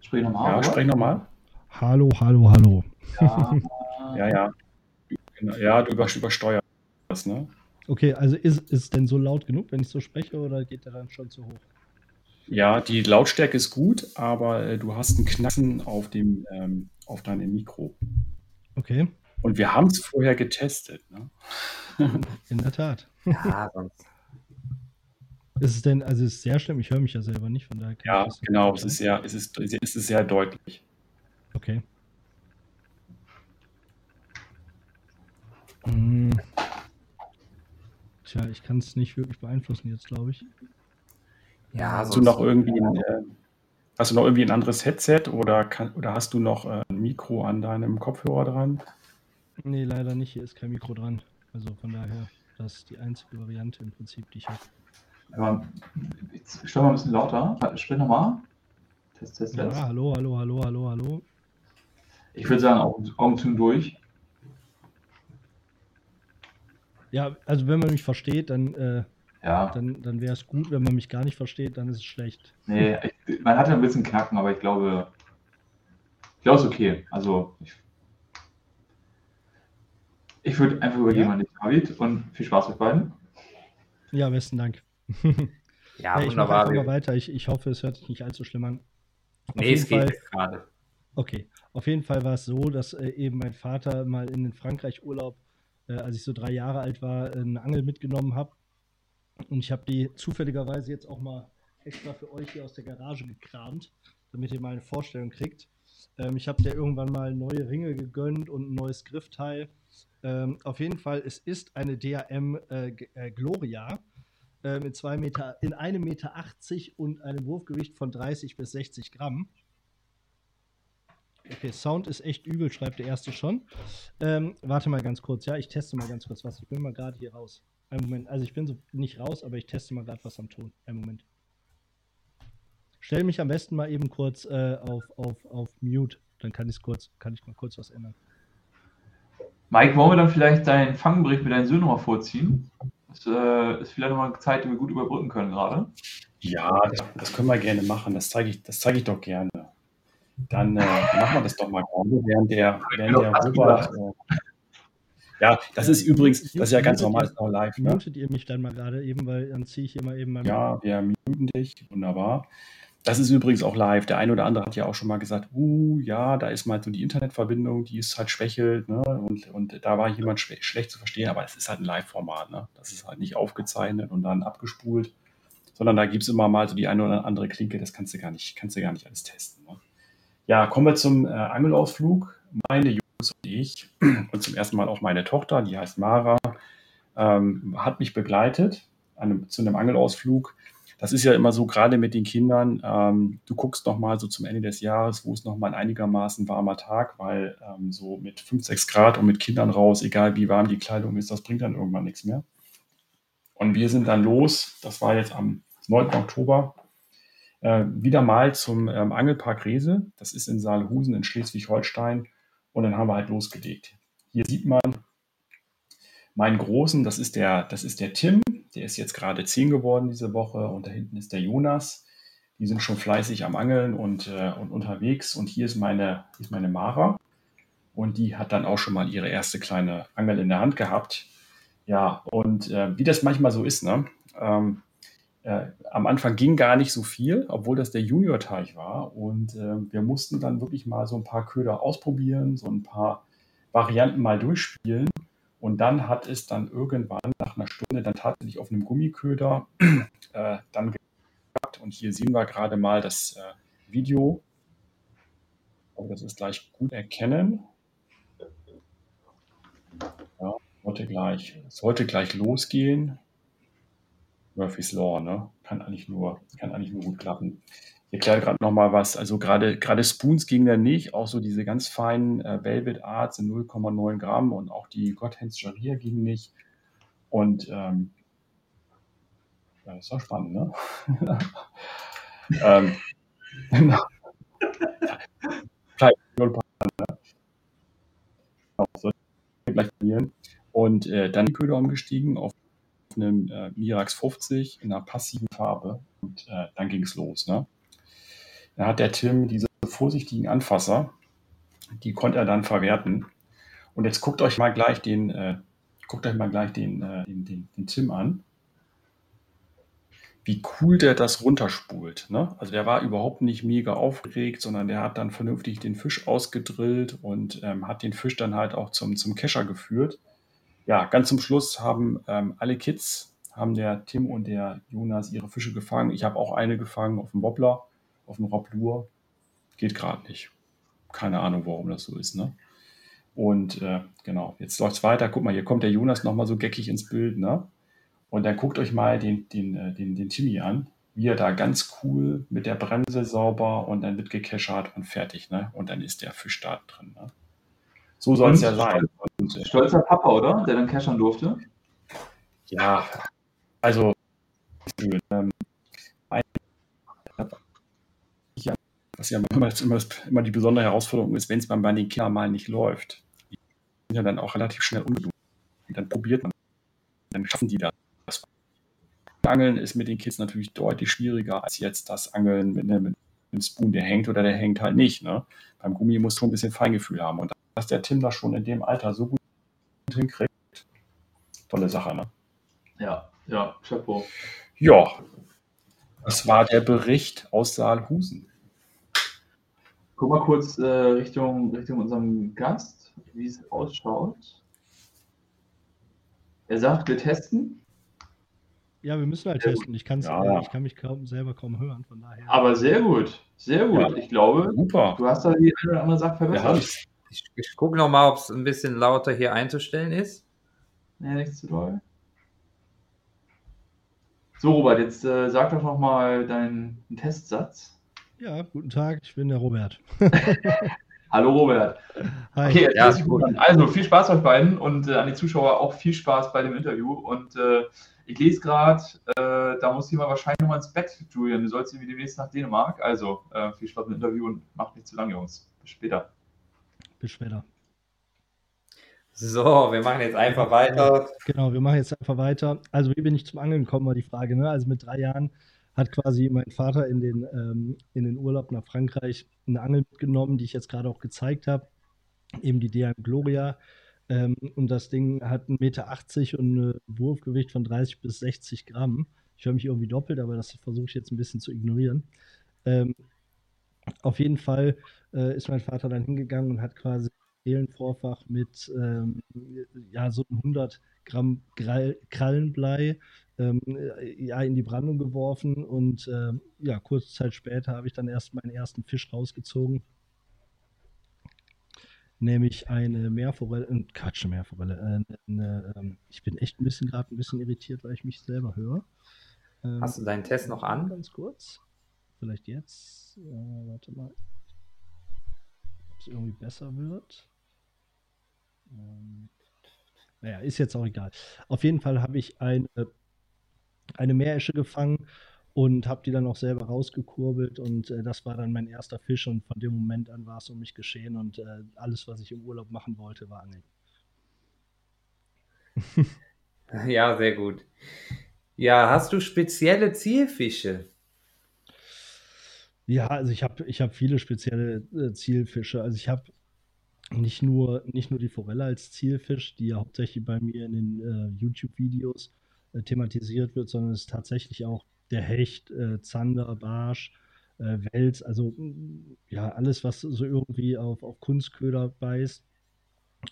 Sprich nochmal. Ja, sprich nochmal. Hallo, hallo, hallo. Ja, ja, ja. Ja, du übersteuerst, ne? Okay, also ist, ist es denn so laut genug, wenn ich so spreche, oder geht der dann schon zu hoch? Ja, die Lautstärke ist gut, aber äh, du hast ein Knacken auf dem ähm, auf deinem Mikro. Okay. Und wir haben es vorher getestet, ne? In der Tat. Ja, sonst. Ist es denn, also es ist sehr schlimm, ich höre mich ja selber nicht, von daher. Ja, genau, es ist, sehr, es, ist, es ist sehr deutlich. Okay. Hm. Tja, ich kann es nicht wirklich beeinflussen jetzt, glaube ich. Ja, hast du noch irgendwie ein, äh, hast du noch irgendwie ein anderes Headset oder, kann, oder hast du noch äh, ein Mikro an deinem Kopfhörer dran? Nee, leider nicht. Hier ist kein Mikro dran. Also von daher, das ist die einzige Variante im Prinzip, die ich habe. Aber ich stelle mal ein bisschen lauter. Sprich nochmal. Test, test, test. Ja, hallo, hallo, hallo, hallo, hallo. Ich würde sagen, Augen, Augen zu durch. Ja, also wenn man mich versteht, dann, äh, ja. dann, dann wäre es gut. Wenn man mich gar nicht versteht, dann ist es schlecht. Nee, ich, man hat ja ein bisschen Knacken, aber ich glaube, ich glaube, es ist okay. Also ich, ich würde einfach übergeben ja. an dich, David, und viel Spaß mit beiden. Ja, besten Dank. ja, ich mache einfach mal weiter. Ich, ich hoffe, es hört sich nicht allzu schlimm an. Auf nee, es geht gerade. Okay, auf jeden Fall war es so, dass äh, eben mein Vater mal in den Frankreich-Urlaub, äh, als ich so drei Jahre alt war, eine Angel mitgenommen hat. Und ich habe die zufälligerweise jetzt auch mal extra für euch hier aus der Garage gekramt, damit ihr mal eine Vorstellung kriegt. Ähm, ich habe dir irgendwann mal neue Ringe gegönnt und ein neues Griffteil. Ähm, auf jeden Fall, es ist eine DAM äh, äh, Gloria äh, mit zwei Meter, in einem Meter 80 und einem Wurfgewicht von 30 bis 60 Gramm. Okay, Sound ist echt übel, schreibt der erste schon. Ähm, warte mal ganz kurz, ja, ich teste mal ganz kurz was. Ich bin mal gerade hier raus. Einen Moment, also ich bin so nicht raus, aber ich teste mal gerade was am Ton. Einen Moment. Stell mich am besten mal eben kurz äh, auf, auf, auf Mute, dann kann, kurz, kann ich mal kurz was ändern. Mike, wollen wir dann vielleicht deinen Fangbericht mit deinen Söhnen nochmal vorziehen? Das äh, ist vielleicht nochmal eine Zeit, die wir gut überbrücken können gerade. Ja, das, das können wir gerne machen. Das zeige ich, zeig ich doch gerne. Dann äh, machen wir das doch mal gerade, während der, während der Robert. Äh, ja, das ist übrigens, das ist ja ganz normal, ist auch live. Ne? Mutet ihr mich dann mal gerade eben, weil dann ziehe ich immer eben mal. Ja, wir muten dich, wunderbar. Das ist übrigens auch live. Der eine oder andere hat ja auch schon mal gesagt, uh, ja, da ist mal so die Internetverbindung, die ist halt schwächelt, ne? Und, und da war jemand schw schlecht zu verstehen, aber es ist halt ein Live-Format, ne? Das ist halt nicht aufgezeichnet und dann abgespult, sondern da gibt es immer mal so die eine oder andere Klinke, das kannst du gar nicht, kannst du gar nicht alles testen. Ne? Ja, kommen wir zum äh, Angelausflug. Meine Jungs und ich und zum ersten Mal auch meine Tochter, die heißt Mara, ähm, hat mich begleitet einem, zu einem Angelausflug. das ist ja immer so, gerade mit den Kindern, ähm, du guckst noch mal so zum Ende des Jahres, wo es noch mal ein einigermaßen warmer Tag, weil ähm, so mit 5, 6 Grad und mit Kindern raus, egal wie warm die Kleidung ist, das bringt dann irgendwann nichts mehr. Und wir sind dann los, das war jetzt am 9. Oktober, äh, wieder mal zum ähm, Angelpark Rese. Das ist in Saalhusen in Schleswig-Holstein. Und dann haben wir halt losgelegt. Hier sieht man meinen Großen, das ist der, das ist der Tim, der ist jetzt gerade 10 geworden diese Woche und da hinten ist der Jonas. Die sind schon fleißig am Angeln und, äh, und unterwegs. Und hier ist meine, ist meine Mara. Und die hat dann auch schon mal ihre erste kleine Angel in der Hand gehabt. Ja, und äh, wie das manchmal so ist, ne? Ähm, äh, am Anfang ging gar nicht so viel, obwohl das der Junior-Teich war. Und äh, wir mussten dann wirklich mal so ein paar Köder ausprobieren, so ein paar Varianten mal durchspielen. Und dann hat es dann irgendwann nach einer Stunde dann tatsächlich auf einem Gummiköder äh, dann geklappt. Und hier sehen wir gerade mal das äh, Video. Aber das ist gleich gut erkennen. Ja, sollte gleich, sollte gleich losgehen. Murphy's Law, ne? Kann eigentlich nur, kann eigentlich nur gut klappen. Ich erkläre gerade nochmal was. Also gerade, gerade Spoons ging da nicht. Auch so diese ganz feinen äh, Velvet Arts in 0,9 Gramm und auch die Godhands Sharia ging nicht. Und ähm, ja, ist doch spannend, ne? ähm, verlieren. Und äh, dann die Köder umgestiegen auf einem äh, Mirax 50 in einer passiven Farbe. Und äh, dann ging es los. Ne? Da hat der Tim diese vorsichtigen Anfasser, die konnte er dann verwerten. Und jetzt guckt euch mal gleich den, äh, guckt euch mal gleich den, äh, den, den, den, Tim an. Wie cool der das runterspult. Ne? Also der war überhaupt nicht mega aufgeregt, sondern der hat dann vernünftig den Fisch ausgedrillt und ähm, hat den Fisch dann halt auch zum, zum Kescher geführt. Ja, ganz zum Schluss haben ähm, alle Kids, haben der Tim und der Jonas ihre Fische gefangen. Ich habe auch eine gefangen auf dem Wobbler auf dem Rablur. Geht gerade nicht. Keine Ahnung, warum das so ist. Ne? Und äh, genau, jetzt läuft es weiter. Guck mal, hier kommt der Jonas nochmal so geckig ins Bild. Ne? Und dann guckt euch mal den, den, äh, den, den Timmy an, wie er da ganz cool mit der Bremse sauber und dann wird gekeschert und fertig. Ne? Und dann ist der Fisch da drin. Ne? So soll es ja sein. Und, Stolzer Papa, oder? Der dann keschern durfte? Ja, also ähm, was ja immer, immer, immer die besondere Herausforderung ist, wenn es bei den Kindern mal nicht läuft. Die sind ja dann auch relativ schnell ungeduldig. Dann probiert man, dann schaffen die das. Angeln ist mit den Kids natürlich deutlich schwieriger als jetzt das Angeln mit, ne, mit einem Spoon, der hängt oder der hängt halt nicht. Ne? Beim Gummi musst du ein bisschen Feingefühl haben. Und dass der Tim das schon in dem Alter so gut hinkriegt, tolle Sache. Ne? Ja, ja, Chapeau. Ja, das war der Bericht aus Saalhusen. Guck mal kurz äh, Richtung, Richtung unserem Gast, wie es ausschaut. Er sagt, wir testen. Ja, wir müssen halt sehr testen. Ich, kann's, ja. ich kann mich kaum, selber kaum hören, von daher. Aber sehr gut, sehr gut. Ja. Ich glaube, Super. du hast da die eine oder andere Sache verbessert. Ich, ich gucke nochmal, ob es ein bisschen lauter hier einzustellen ist. Ja, nichts zu doll. So, Robert, jetzt äh, sag doch nochmal deinen Testsatz. Ja, guten Tag, ich bin der Robert. Hallo Robert. Hi. Okay, ja, also viel Spaß euch beiden und äh, an die Zuschauer auch viel Spaß bei dem Interview. Und äh, ich lese gerade, äh, da muss jemand wahrscheinlich nochmal ins Bett, Julian. Du sollst irgendwie demnächst nach Dänemark. Also äh, viel Spaß mit dem Interview und macht nicht zu lang, Jungs. Bis später. Später. So, wir machen jetzt einfach weiter. Genau, wir machen jetzt einfach weiter. Also, wie bin ich zum Angeln gekommen, war die Frage. Ne? Also, mit drei Jahren hat quasi mein Vater in den, ähm, in den Urlaub nach Frankreich eine Angel mitgenommen, die ich jetzt gerade auch gezeigt habe, eben die DM Gloria. Ähm, und das Ding hat 1,80 Meter und ein Wurfgewicht von 30 bis 60 Gramm. Ich höre mich irgendwie doppelt, aber das versuche ich jetzt ein bisschen zu ignorieren. Ähm, auf jeden Fall äh, ist mein Vater dann hingegangen und hat quasi Seelenvorfach mit ähm, ja, so 100 Gramm Krallenblei ähm, äh, ja, in die Brandung geworfen und äh, ja, kurze Zeit später habe ich dann erst meinen ersten Fisch rausgezogen. Nämlich eine Meerforelle, äh, Quatsch, Meerforelle. Äh, eine, ähm, ich bin echt ein bisschen gerade ein bisschen irritiert, weil ich mich selber höre. Ähm, Hast du deinen Test noch an? Ganz kurz. Vielleicht jetzt. Äh, warte mal. Ob es irgendwie besser wird. Ähm, naja, ist jetzt auch egal. Auf jeden Fall habe ich eine, eine Meeresche gefangen und habe die dann auch selber rausgekurbelt und äh, das war dann mein erster Fisch und von dem Moment an war es um mich geschehen und äh, alles, was ich im Urlaub machen wollte, war Angeln. ja, sehr gut. Ja, hast du spezielle Zielfische? Ja, also ich habe ich hab viele spezielle äh, Zielfische. Also ich habe nicht nur, nicht nur die Forelle als Zielfisch, die ja hauptsächlich bei mir in den äh, YouTube-Videos äh, thematisiert wird, sondern es ist tatsächlich auch der Hecht, äh, Zander, Barsch, äh, Wels, also ja, alles, was so irgendwie auf, auf Kunstköder beißt.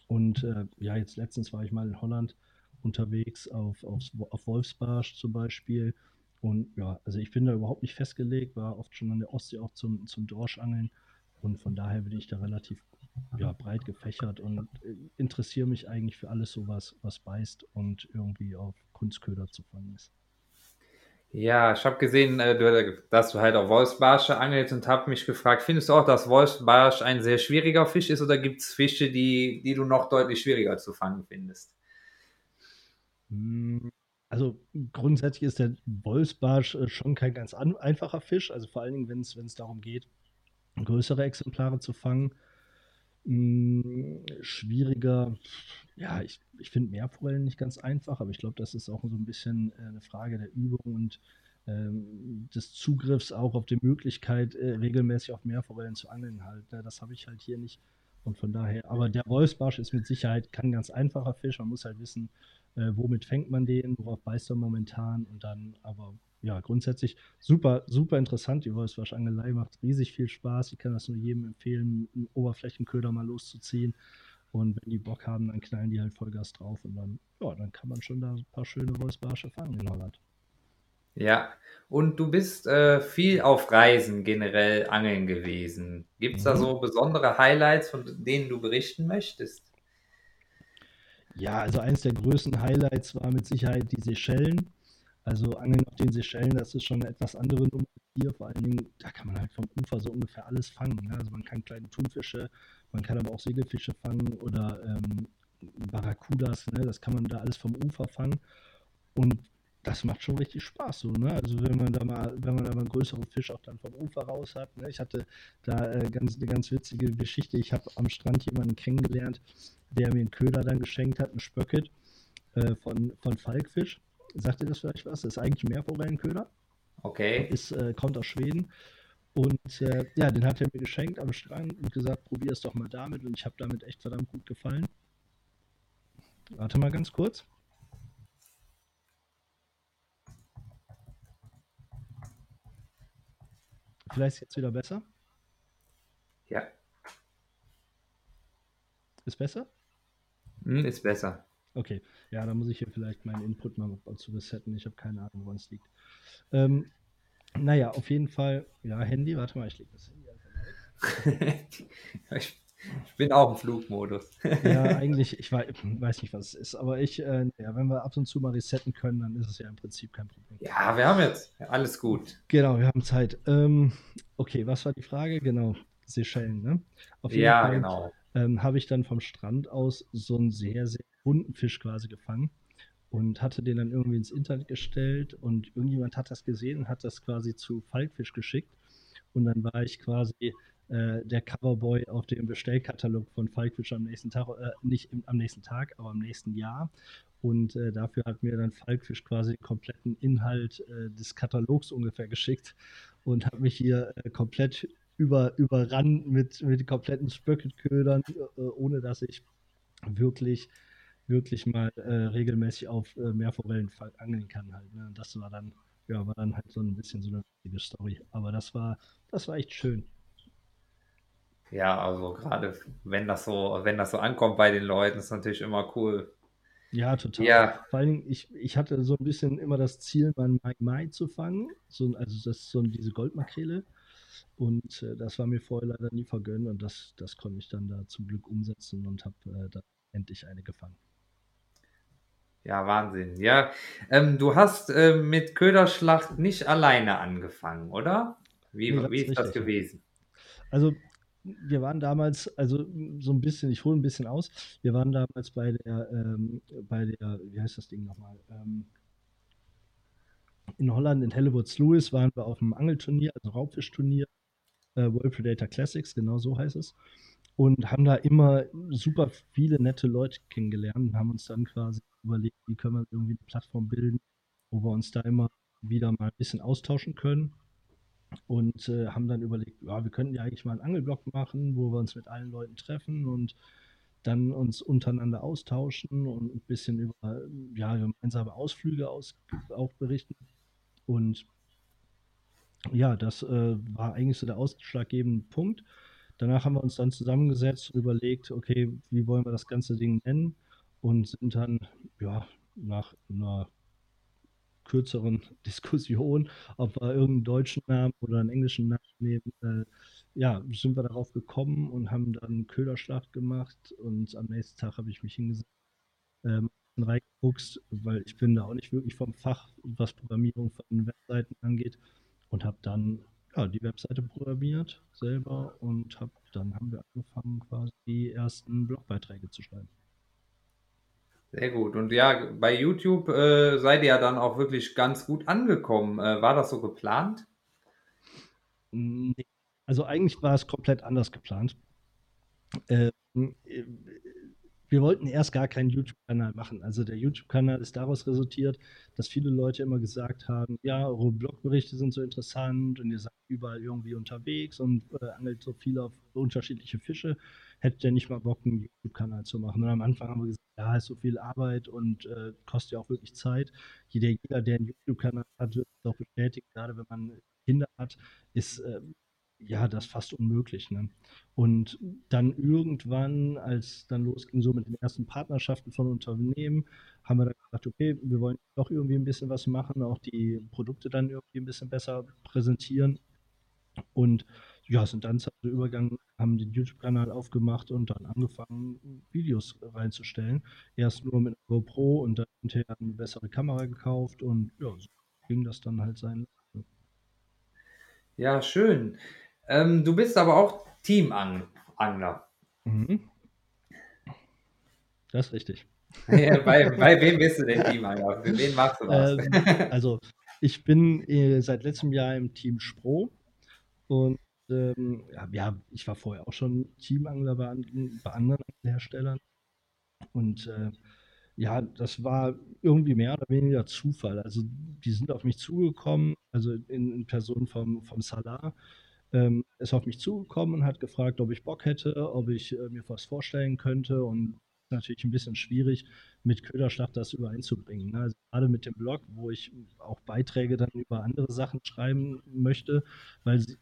Und äh, ja, jetzt letztens war ich mal in Holland unterwegs auf, auf, auf Wolfsbarsch zum Beispiel. Und ja, also ich bin da überhaupt nicht festgelegt, war oft schon an der Ostsee auch zum, zum Dorschangeln. Und von daher bin ich da relativ ja, breit gefächert und äh, interessiere mich eigentlich für alles so was, was beißt und irgendwie auf Kunstköder zu fangen ist. Ja, ich habe gesehen, äh, dass du halt auf Wolfsbarsche angelst und habe mich gefragt, findest du auch, dass Wolfsbarsch ein sehr schwieriger Fisch ist oder gibt es Fische, die, die du noch deutlich schwieriger zu fangen findest? Also grundsätzlich ist der Wolfsbarsch äh, schon kein ganz einfacher Fisch, also vor allen Dingen, wenn es darum geht, größere Exemplare zu fangen. Hm, schwieriger, ja, ich, ich finde Meerforellen nicht ganz einfach, aber ich glaube, das ist auch so ein bisschen äh, eine Frage der Übung und ähm, des Zugriffs auch auf die Möglichkeit, äh, regelmäßig auf Meerforellen zu angeln halt. Ne? Das habe ich halt hier nicht. Und von daher, aber der Wolfsbarsch ist mit Sicherheit kein ganz einfacher Fisch. Man muss halt wissen, äh, womit fängt man den, worauf beißt er momentan und dann aber ja, grundsätzlich super, super interessant. Die Wolfsbarschangelei macht riesig viel Spaß. Ich kann das nur jedem empfehlen, einen Oberflächenköder mal loszuziehen. Und wenn die Bock haben, dann knallen die halt Vollgas drauf und dann, ja, dann kann man schon da ein paar schöne Wolfsbarsche fangen in Holland. Ja, und du bist äh, viel auf Reisen generell angeln gewesen. Gibt es mhm. da so besondere Highlights, von denen du berichten möchtest? Ja, also eins der größten Highlights war mit Sicherheit die Seychellen. Also Angeln auf den Seychellen, das ist schon eine etwas andere Nummer hier. Vor allen Dingen, da kann man halt vom Ufer so ungefähr alles fangen. Ne? Also man kann kleine Thunfische, man kann aber auch Segelfische fangen oder ähm, Barracudas, ne? das kann man da alles vom Ufer fangen. Und das macht schon richtig Spaß so, ne? Also wenn man da mal, wenn man da mal einen größeren Fisch auch dann vom Ufer raus hat. Ne? Ich hatte da äh, ganz, eine ganz witzige Geschichte. Ich habe am Strand jemanden kennengelernt, der mir einen Köder dann geschenkt hat, einen Spöcket äh, von, von Falkfisch. Sagt ihr das vielleicht was? Das ist eigentlich ein Meerforellenköder. Okay. Ist, äh, kommt aus Schweden. Und äh, ja, den hat er mir geschenkt am Strand und gesagt, probier es doch mal damit. Und ich habe damit echt verdammt gut gefallen. Warte mal ganz kurz. Vielleicht jetzt wieder besser? Ja. Ist besser? Hm, ist besser. Okay, ja, da muss ich hier vielleicht meinen Input mal zu resetten. Ich habe keine Ahnung, woran es liegt. Ähm, naja, auf jeden Fall, ja, Handy, warte mal, ich lege das Handy einfach ich, ich bin auch im Flugmodus. ja, eigentlich, ich weiß, weiß, nicht, was es ist, aber ich, äh, ja, wenn wir ab und zu mal resetten können, dann ist es ja im Prinzip kein Problem. Ja, wir haben jetzt alles gut. Genau, wir haben Zeit. Ähm, okay, was war die Frage? Genau, Seychellen, ne? Auf jeden ja, Fall, genau. Ähm, habe ich dann vom Strand aus so einen sehr, sehr bunten Fisch quasi gefangen und hatte den dann irgendwie ins Internet gestellt und irgendjemand hat das gesehen und hat das quasi zu Falkfisch geschickt und dann war ich quasi äh, der Coverboy auf dem Bestellkatalog von Falkfisch am nächsten Tag, äh, nicht im, am nächsten Tag, aber am nächsten Jahr. Und äh, dafür hat mir dann Falkfisch quasi den kompletten Inhalt äh, des Katalogs ungefähr geschickt und hat mich hier äh, komplett über, überrannt mit, mit kompletten Spöckelködern, ohne dass ich wirklich wirklich mal regelmäßig auf äh, Meerforellen angeln kann halt. Ne? Das war dann, ja, war dann halt so ein bisschen so eine witzige Story. Aber das war, das war echt schön. Ja, also gerade wenn das so, wenn das so ankommt bei den Leuten, ist natürlich immer cool. Ja, total. Ja. Vor allen Dingen, ich, ich hatte so ein bisschen immer das Ziel, mal Mai Mai zu fangen. So, also das ist so diese Goldmakrele. Und äh, das war mir vorher leider nie vergönnt und das, das konnte ich dann da zum Glück umsetzen und habe äh, da endlich eine gefangen. Ja, Wahnsinn. Ja, ähm, du hast äh, mit Köderschlacht nicht alleine angefangen, oder? Wie, Nee, das wie ist das richtig, ja. gewesen? Also, wir waren damals, also so ein bisschen, ich hole ein bisschen aus. Wir waren damals bei der, ähm, bei der, wie heißt das Ding nochmal? Ähm, in Holland, in Hellevoetsluis, waren wir auf einem Angelturnier, also Raubfischturnier, äh, World Predator Classics, genau so heißt es. Und haben da immer super viele nette Leute kennengelernt und haben uns dann quasi überlegt, wie können wir irgendwie eine Plattform bilden, wo wir uns da immer wieder mal ein bisschen austauschen können und äh, haben dann überlegt, ja, wir könnten ja eigentlich mal einen Angelblock machen, wo wir uns mit allen Leuten treffen und dann uns untereinander austauschen und ein bisschen über ja, gemeinsame Ausflüge aus, auch berichten. Und ja, das äh, war eigentlich so der ausschlaggebende Punkt. Danach haben wir uns dann zusammengesetzt und überlegt, okay, wie wollen wir das ganze Ding nennen? Und sind dann, ja, nach einer kürzeren Diskussion, ob wir irgendeinen deutschen Namen oder einen englischen Namen nehmen, äh, ja, sind wir darauf gekommen und haben dann Köderschlacht gemacht und am nächsten Tag habe ich mich hingesetzt, ähm, reingeguckt, weil ich bin da auch nicht wirklich vom Fach, was Programmierung von Webseiten angeht und habe dann ja, die Webseite programmiert selber und hab, dann haben wir angefangen, quasi die ersten Blogbeiträge zu schreiben. Sehr gut. Und ja, bei YouTube äh, seid ihr ja dann auch wirklich ganz gut angekommen. Äh, war das so geplant? Nee. Also eigentlich war es komplett anders geplant. Ähm, äh, wir wollten erst gar keinen YouTube-Kanal machen. Also der YouTube-Kanal ist daraus resultiert, dass viele Leute immer gesagt haben, ja, eure Blogberichte sind so interessant und ihr seid überall irgendwie unterwegs und äh, angelt so viel auf unterschiedliche Fische. Hättet ihr nicht mal Bock, einen YouTube-Kanal zu machen? Und am Anfang haben wir gesagt, ja, ist so viel Arbeit und äh, kostet ja auch wirklich Zeit. Jeder, jeder der einen YouTube-Kanal hat, wird es auch bestätigen, gerade wenn man Kinder hat, ist äh, ja das fast unmöglich. Ne? Und dann irgendwann, als dann losging, so mit den ersten Partnerschaften von Unternehmen, haben wir dann gesagt, okay, wir wollen doch irgendwie ein bisschen was machen, auch die Produkte dann irgendwie ein bisschen besser präsentieren. Und ja, sind dann zu Übergang, haben den YouTube-Kanal aufgemacht und dann angefangen, Videos reinzustellen. Erst nur mit einer GoPro und dann hinterher eine bessere Kamera gekauft und ja, so ging das dann halt sein. Ja, schön. Ähm, du bist aber auch Teamangler. Mhm. Das ist richtig. Ja, bei, bei wem bist du denn Teamangler? Für wen machst du das? Ähm, also, ich bin äh, seit letztem Jahr im Team Spro und ähm, ja, ich war vorher auch schon Teamangler bei, bei anderen Herstellern und äh, ja, das war irgendwie mehr oder weniger Zufall. Also, die sind auf mich zugekommen, also in, in Person vom, vom Salah, ähm, ist auf mich zugekommen und hat gefragt, ob ich Bock hätte, ob ich äh, mir was vorstellen könnte. Und natürlich ein bisschen schwierig, mit Köderschlacht das übereinzubringen. Ne? Also gerade mit dem Blog, wo ich auch Beiträge dann über andere Sachen schreiben möchte, weil sie,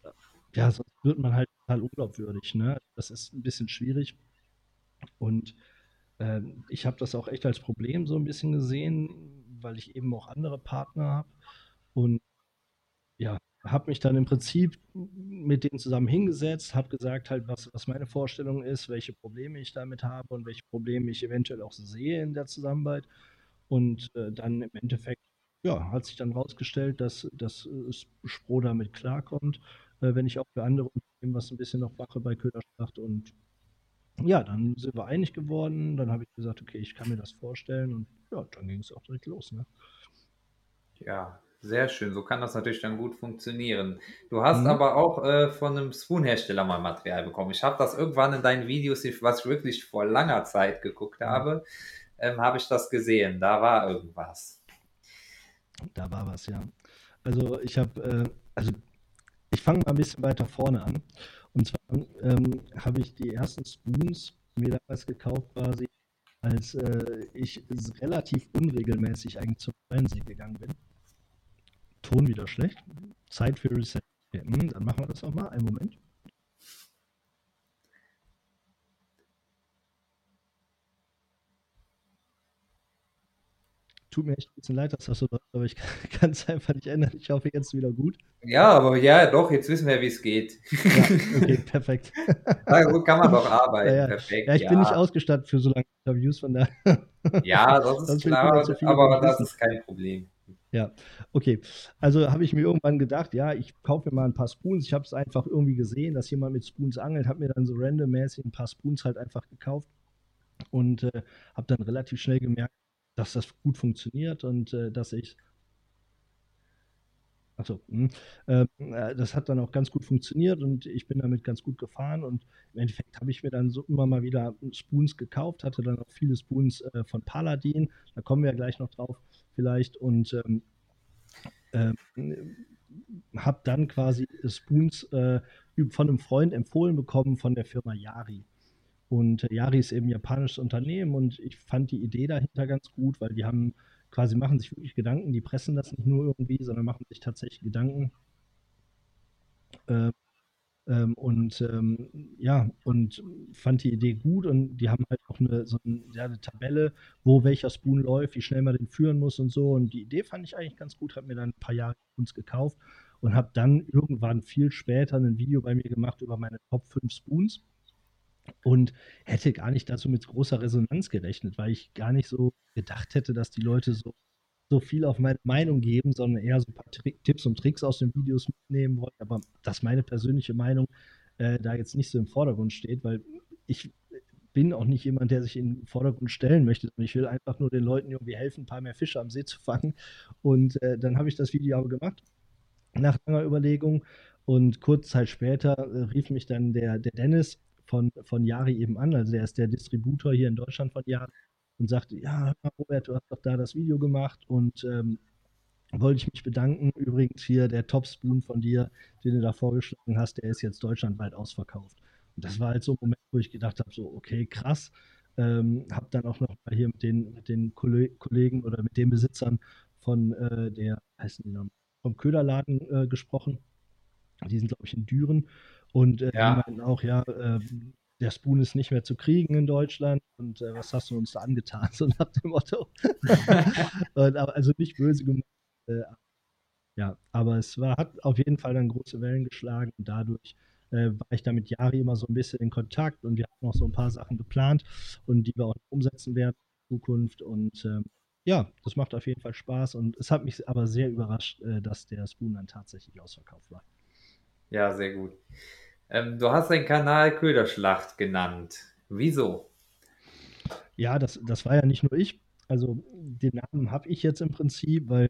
ja, sonst wird man halt total unglaubwürdig. Ne? Das ist ein bisschen schwierig. Und ähm, ich habe das auch echt als Problem so ein bisschen gesehen, weil ich eben auch andere Partner habe. Und ja, habe mich dann im Prinzip mit denen zusammen hingesetzt, habe gesagt halt, was, was meine Vorstellung ist, welche Probleme ich damit habe und welche Probleme ich eventuell auch sehe in der Zusammenarbeit. Und äh, dann im Endeffekt, ja, hat sich dann rausgestellt, dass, dass äh, Spro damit klarkommt, äh, wenn ich auch für andere Unternehmen was ein bisschen noch mache bei Köderschlacht. Und ja, dann sind wir einig geworden. Dann habe ich gesagt, okay, ich kann mir das vorstellen. Und ja, dann ging es auch direkt los. Ne? Ja, sehr schön. So kann das natürlich dann gut funktionieren. Du hast Mhm. aber auch äh, von einem Spoon-Hersteller mal Material bekommen. Ich habe das irgendwann in deinen Videos, was ich wirklich vor langer Zeit geguckt habe, ähm, habe ich das gesehen. Da war irgendwas. Da war was, ja. Also ich habe, äh, also ich fange mal ein bisschen weiter vorne an. Und zwar ähm, habe ich die ersten Spoons mir damals gekauft, quasi, als äh, ich relativ unregelmäßig eigentlich zum Fernsehen gegangen bin. Ton wieder schlecht. Zeit für Reset. Hm, dann machen wir das auch mal. Einen Moment. Tut mir echt ein bisschen leid, dass das so läuft, aber ich kann es einfach nicht ändern. Ich hoffe, jetzt wieder gut. Ja, aber ja, doch, jetzt wissen wir, wie es geht. Ja, okay, perfekt. so kann man doch arbeiten. Ja, ja. Perfekt. Ja, ich bin nicht ausgestattet für so lange Interviews, von daher. Ja, das ist Sonst klar, so aber das ist kein Problem. Ja, okay. Also habe ich mir irgendwann gedacht, ja, ich kaufe mir mal ein paar Spoons. Ich habe es einfach irgendwie gesehen, dass jemand mit Spoons angelt, habe mir dann so randommäßig ein paar Spoons halt einfach gekauft und äh, habe dann relativ schnell gemerkt, dass das gut funktioniert und äh, dass ich ähm, äh, das hat dann auch ganz gut funktioniert und ich bin damit ganz gut gefahren und im Endeffekt habe ich mir dann so immer mal wieder Spoons gekauft, hatte dann auch viele Spoons äh, von Paladin, da kommen wir ja gleich noch drauf vielleicht und ähm, ähm, habe dann quasi Spoons äh, von einem Freund empfohlen bekommen von der Firma Yari. Und äh, Yari ist eben ein japanisches Unternehmen und ich fand die Idee dahinter ganz gut, weil die haben quasi machen sich wirklich Gedanken, die pressen das nicht nur irgendwie, sondern machen sich tatsächlich Gedanken. Ähm, ähm, und ähm, ja, und fand die Idee gut und die haben halt auch eine, so ein, ja, eine Tabelle, wo welcher Spoon läuft, wie schnell man den führen muss und so. Und die Idee fand ich eigentlich ganz gut, habe mir dann ein paar Jahre Spoons gekauft und habe dann irgendwann viel später ein Video bei mir gemacht über meine Top 5 Spoons und hätte gar nicht dazu mit großer Resonanz gerechnet, weil ich gar nicht so gedacht hätte, dass die Leute so, so viel auf meine Meinung geben, sondern eher so ein paar Tri Tipps und Tricks aus den Videos mitnehmen wollen. Aber dass meine persönliche Meinung äh, da jetzt nicht so im Vordergrund steht, weil ich bin auch nicht jemand, der sich in den Vordergrund stellen möchte. Ich will einfach nur den Leuten irgendwie helfen, ein paar mehr Fische am See zu fangen. Und äh, dann habe ich das Video aber gemacht, nach langer Überlegung. Und kurz Zeit später äh, rief mich dann der, der Dennis von, von Yari eben an. Also der ist der Distributor hier in Deutschland von Yari und sagte, ja, Robert, du hast doch da das Video gemacht und ähm, wollte ich mich bedanken. Übrigens hier der Top Spoon von dir, den du da vorgeschlagen hast, der ist jetzt deutschlandweit ausverkauft. Und das war halt so ein Moment, wo ich gedacht habe, so, okay, krass. Ähm, habe dann auch noch mal hier mit den, mit den Kolle- Kollegen oder mit den Besitzern von äh, der, heißen die noch, vom Köderladen äh, gesprochen. Die sind, glaube ich, in Düren. Und äh, Ja. die meinten auch, ja, ähm, der Spoon ist nicht mehr zu kriegen in Deutschland und äh, was hast du uns da angetan? So nach dem Motto. und, also nicht böse gemacht. Äh, ja, aber es war, hat auf jeden Fall dann große Wellen geschlagen und dadurch äh, war ich da mit Jari immer so ein bisschen in Kontakt und wir hatten noch so ein paar Sachen geplant und die wir auch umsetzen werden in Zukunft und ähm, ja, das macht auf jeden Fall Spaß und es hat mich aber sehr überrascht, äh, dass der Spoon dann tatsächlich ausverkauft war. Ja, sehr gut. Ähm, du hast den Kanal Köderschlacht genannt. Wieso? Ja, das, das war ja nicht nur ich. Also den Namen habe ich jetzt im Prinzip, weil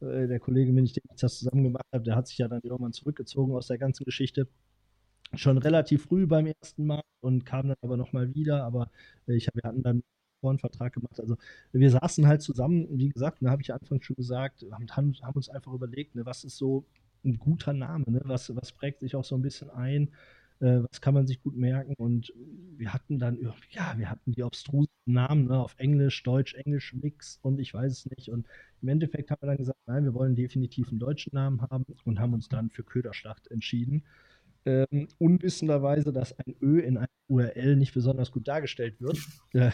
äh, äh, der Kollege, mit dem ich das zusammen gemacht habe, der hat sich ja dann irgendwann zurückgezogen aus der ganzen Geschichte. Schon relativ früh beim ersten Mal und kam dann aber nochmal wieder. Aber äh, ich hab, wir hatten dann einen Vertrag gemacht. Also wir saßen halt zusammen, wie gesagt, da habe ich anfangs schon gesagt, haben, haben haben uns einfach überlegt, ne, was ist so ein guter Name, ne? was, was prägt sich auch so ein bisschen ein, äh, was kann man sich gut merken und wir hatten dann ja, wir hatten die obstrusen Namen ne, auf Englisch, Deutsch, Englisch Mix und ich weiß es nicht und im Endeffekt haben wir dann gesagt, nein, wir wollen definitiv einen deutschen Namen haben und haben uns dann für Köderschlacht entschieden. Ähm, unwissenderweise, dass ein Ö in einer URL nicht besonders gut dargestellt wird, äh,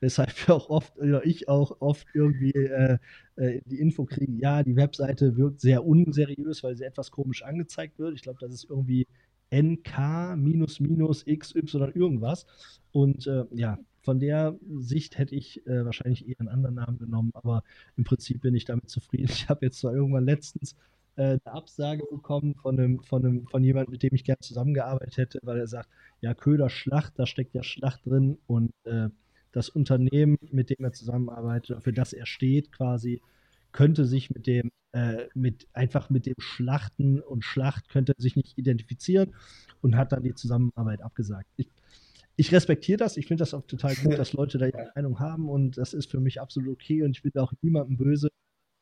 weshalb wir auch oft, oder ich auch oft irgendwie äh, äh, die Info kriegen, ja, die Webseite wirkt sehr unseriös, weil sie etwas komisch angezeigt wird. Ich glaube, das ist irgendwie NK minus minus XY oder irgendwas. Und äh, ja, von der Sicht hätte ich äh, wahrscheinlich eher einen anderen Namen genommen, aber im Prinzip bin ich damit zufrieden. Ich habe jetzt zwar irgendwann letztens eine Absage bekommen von einem, von einem, von jemandem, mit dem ich gerne zusammengearbeitet hätte, weil er sagt, ja, Köder Schlacht, da steckt ja Schlacht drin und äh, das Unternehmen, mit dem er zusammenarbeitet, für das er steht, quasi, könnte sich mit dem, äh, mit einfach mit dem Schlachten und Schlacht könnte er sich nicht identifizieren und hat dann die Zusammenarbeit abgesagt. Ich, ich respektiere das, ich finde das auch total gut, dass Leute da ihre Meinung haben und das ist für mich absolut okay und ich bin auch niemandem böse.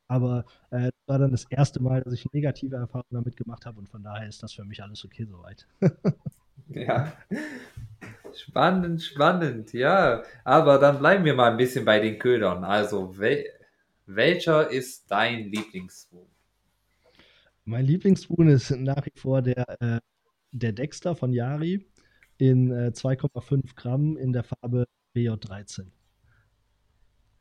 Aber äh, das war dann das erste Mal, dass ich negative Erfahrungen damit gemacht habe und von daher ist das für mich alles okay soweit. Ja. Spannend, spannend, ja. Aber dann bleiben wir mal ein bisschen bei den Ködern. Also, wel welcher ist dein Lieblingsspoon? Mein Lieblingsspoon ist nach wie vor der, äh, der Dexter von Yari in äh, 2,5 Gramm in der Farbe BJ13.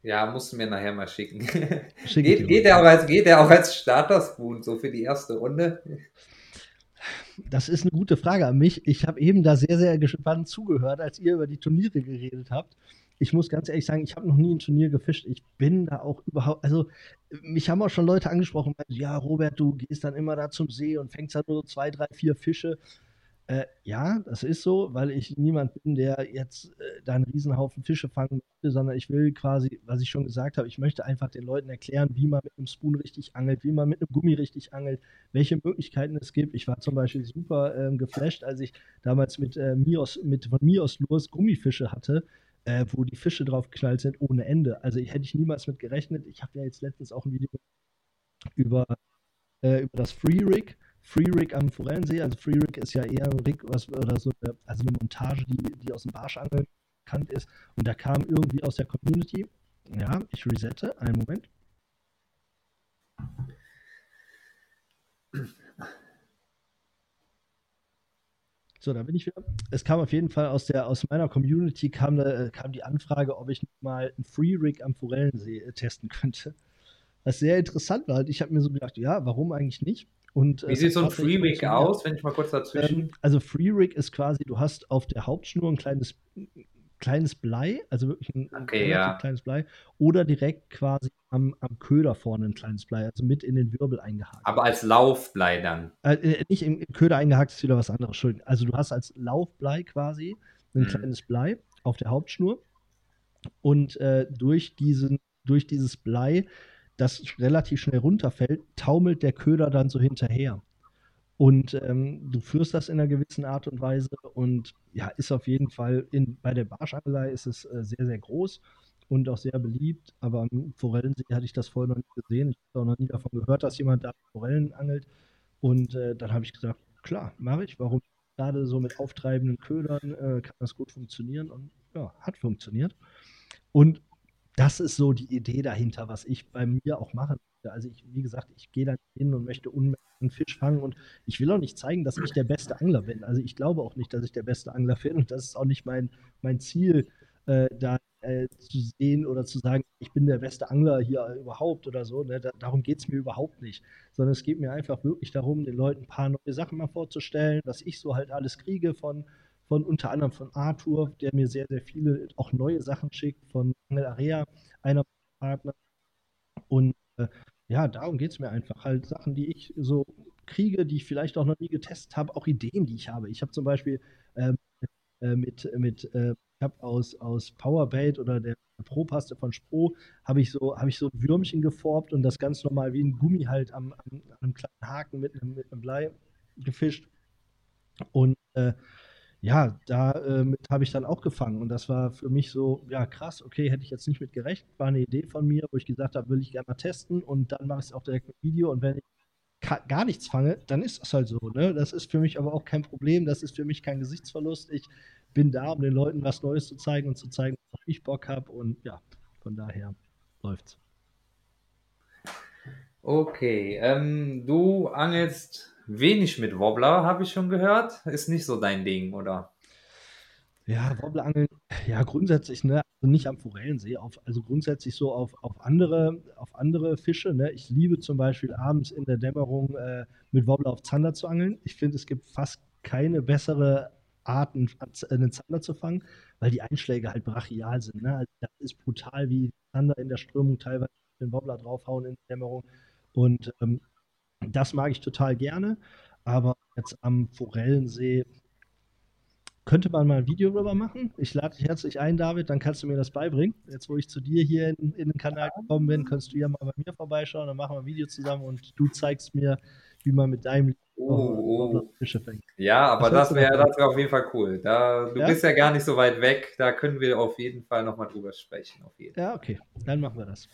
Ja, musst du mir nachher mal schicken. Schick geht, geht, der auch als, geht der auch als Starter-Spoon, so für die erste Runde? Das ist eine gute Frage an mich. Ich habe eben da sehr, sehr gespannt zugehört, als ihr über die Turniere geredet habt. Ich muss ganz ehrlich sagen, ich habe noch nie ein Turnier gefischt. Ich bin da auch überhaupt, also mich haben auch schon Leute angesprochen, ja, Robert, du gehst dann immer da zum See und fängst halt nur so zwei, drei, vier Fische. Äh, ja, das ist so, weil ich niemand bin, der jetzt äh, da einen Riesenhaufen Fische fangen möchte, sondern ich will quasi, was ich schon gesagt habe, ich möchte einfach den Leuten erklären, wie man mit einem Spoon richtig angelt, wie man mit einem Gummi richtig angelt, welche Möglichkeiten es gibt. Ich war zum Beispiel super ähm, geflasht, als ich damals mit äh, Mios, mit von Mios Lures Gummifische hatte, äh, wo die Fische drauf geknallt sind ohne Ende. Also ich, hätte ich niemals mit gerechnet. Ich habe ja jetzt letztens auch ein Video über, äh, über das Free Rig. Free Rig am Forellensee, also Free Rig ist ja eher ein Rig, was, oder so also eine Montage, die, die aus dem Barschangeln bekannt ist. Und da kam irgendwie aus der Community, ja, ich resette, einen Moment. So, da bin ich wieder. Es kam auf jeden Fall aus, der, aus meiner Community kam, kam die Anfrage, ob ich mal einen Free Rig am Forellensee äh, testen könnte. Was sehr interessant war. Ich habe mir so gedacht, ja, warum eigentlich nicht? Und, äh, Wie es sieht so ein tatsächlich Free Rig funktioniert. aus, wenn ich mal kurz dazwischen. Ähm, also Free Rig ist quasi, du hast auf der Hauptschnur ein kleines, kleines Blei, also wirklich ein, Okay, ja. kleines Blei, oder direkt quasi am, am Köder vorne ein kleines Blei, also mit in den Wirbel eingehakt. aber als Laufblei dann. Äh, äh, nicht im, im Köder eingehakt ist wieder was anderes. Entschuldigung. Also du hast als Laufblei quasi ein Mhm. kleines Blei auf der Hauptschnur und äh, durch, diesen, durch dieses Blei, das relativ schnell runterfällt, taumelt der Köder dann so hinterher. Und ähm, du führst das in einer gewissen Art und Weise und ja, ist auf jeden Fall in, bei der Barschangelei ist es äh, sehr, sehr groß und auch sehr beliebt. Aber am Forellensee hatte ich das vorher noch nicht gesehen. Ich habe auch noch nie davon gehört, dass jemand da Forellen angelt. Und äh, dann habe ich gesagt, klar, mache ich. Warum? Gerade so mit auftreibenden Ködern äh, kann das gut funktionieren und ja, hat funktioniert. Und das ist so die Idee dahinter, was ich bei mir auch mache. Also ich, wie gesagt, ich gehe da hin und möchte einen Fisch fangen und ich will auch nicht zeigen, dass ich der beste Angler bin. Also ich glaube auch nicht, dass ich der beste Angler bin und das ist auch nicht mein, mein Ziel, äh, da äh, zu sehen oder zu sagen, ich bin der beste Angler hier überhaupt oder so. Ne? Da, darum geht es mir überhaupt nicht. Sondern es geht mir einfach wirklich darum, den Leuten ein paar neue Sachen mal vorzustellen, was ich so halt alles kriege von, von unter anderem von Arthur, der mir sehr, sehr viele auch neue Sachen schickt, von Angel Area, einer Partner. Und äh, ja, darum geht es mir einfach. Halt Sachen, die ich so kriege, die ich vielleicht auch noch nie getestet habe, auch Ideen, die ich habe. Ich habe zum Beispiel ähm, äh, mit, mit äh, ich habe aus, aus Powerbait oder der Pro-Paste von Spro, habe ich, so, hab ich so Würmchen geformt und das ganz normal wie ein Gummi halt am, am, an einem kleinen Haken mit einem, mit einem Blei gefischt. Und äh, ja, damit habe ich dann auch gefangen. Und das war für mich so, ja, krass, okay, hätte ich jetzt nicht mit gerechnet. War eine Idee von mir, wo ich gesagt habe, will ich gerne mal testen und dann mache ich es auch direkt mit Video. Und wenn ich gar nichts fange, dann ist das halt so. Ne? Das ist für mich aber auch kein Problem. Das ist für mich kein Gesichtsverlust. Ich bin da, um den Leuten was Neues zu zeigen und zu zeigen, worauf ich Bock habe. Und ja, von daher läuft's. Okay, ähm, du angelst wenig mit Wobbler, habe ich schon gehört. Ist nicht so dein Ding, oder? Ja, Wobblerangeln, ja, grundsätzlich, ne, also nicht am Forellensee, auf, also grundsätzlich so auf, auf andere, auf andere Fische, ne. Ich liebe zum Beispiel abends in der Dämmerung äh, mit Wobbler auf Zander zu angeln. Ich finde, es gibt fast keine bessere Art, einen, Zander zu fangen, weil die Einschläge halt brachial sind, ne. Also das ist brutal, wie Zander in der Strömung teilweise den Wobbler draufhauen in der Dämmerung. Und ähm, das mag ich total gerne, aber jetzt am Forellensee könnte man mal ein Video drüber machen. Ich lade dich herzlich ein, David, dann kannst du mir das beibringen. Jetzt, wo ich zu dir hier in, in den Kanal gekommen bin, kannst du ja mal bei mir vorbeischauen, dann machen wir ein Video zusammen und du zeigst mir, wie man mit deinem Oh, oh. Fische fängt. Ja, aber das du wäre das wär auf jeden Fall cool. Da, du Ja? bist ja gar nicht so weit weg, da können wir auf jeden Fall nochmal drüber sprechen. Auf jeden. Ja, okay, dann machen wir das.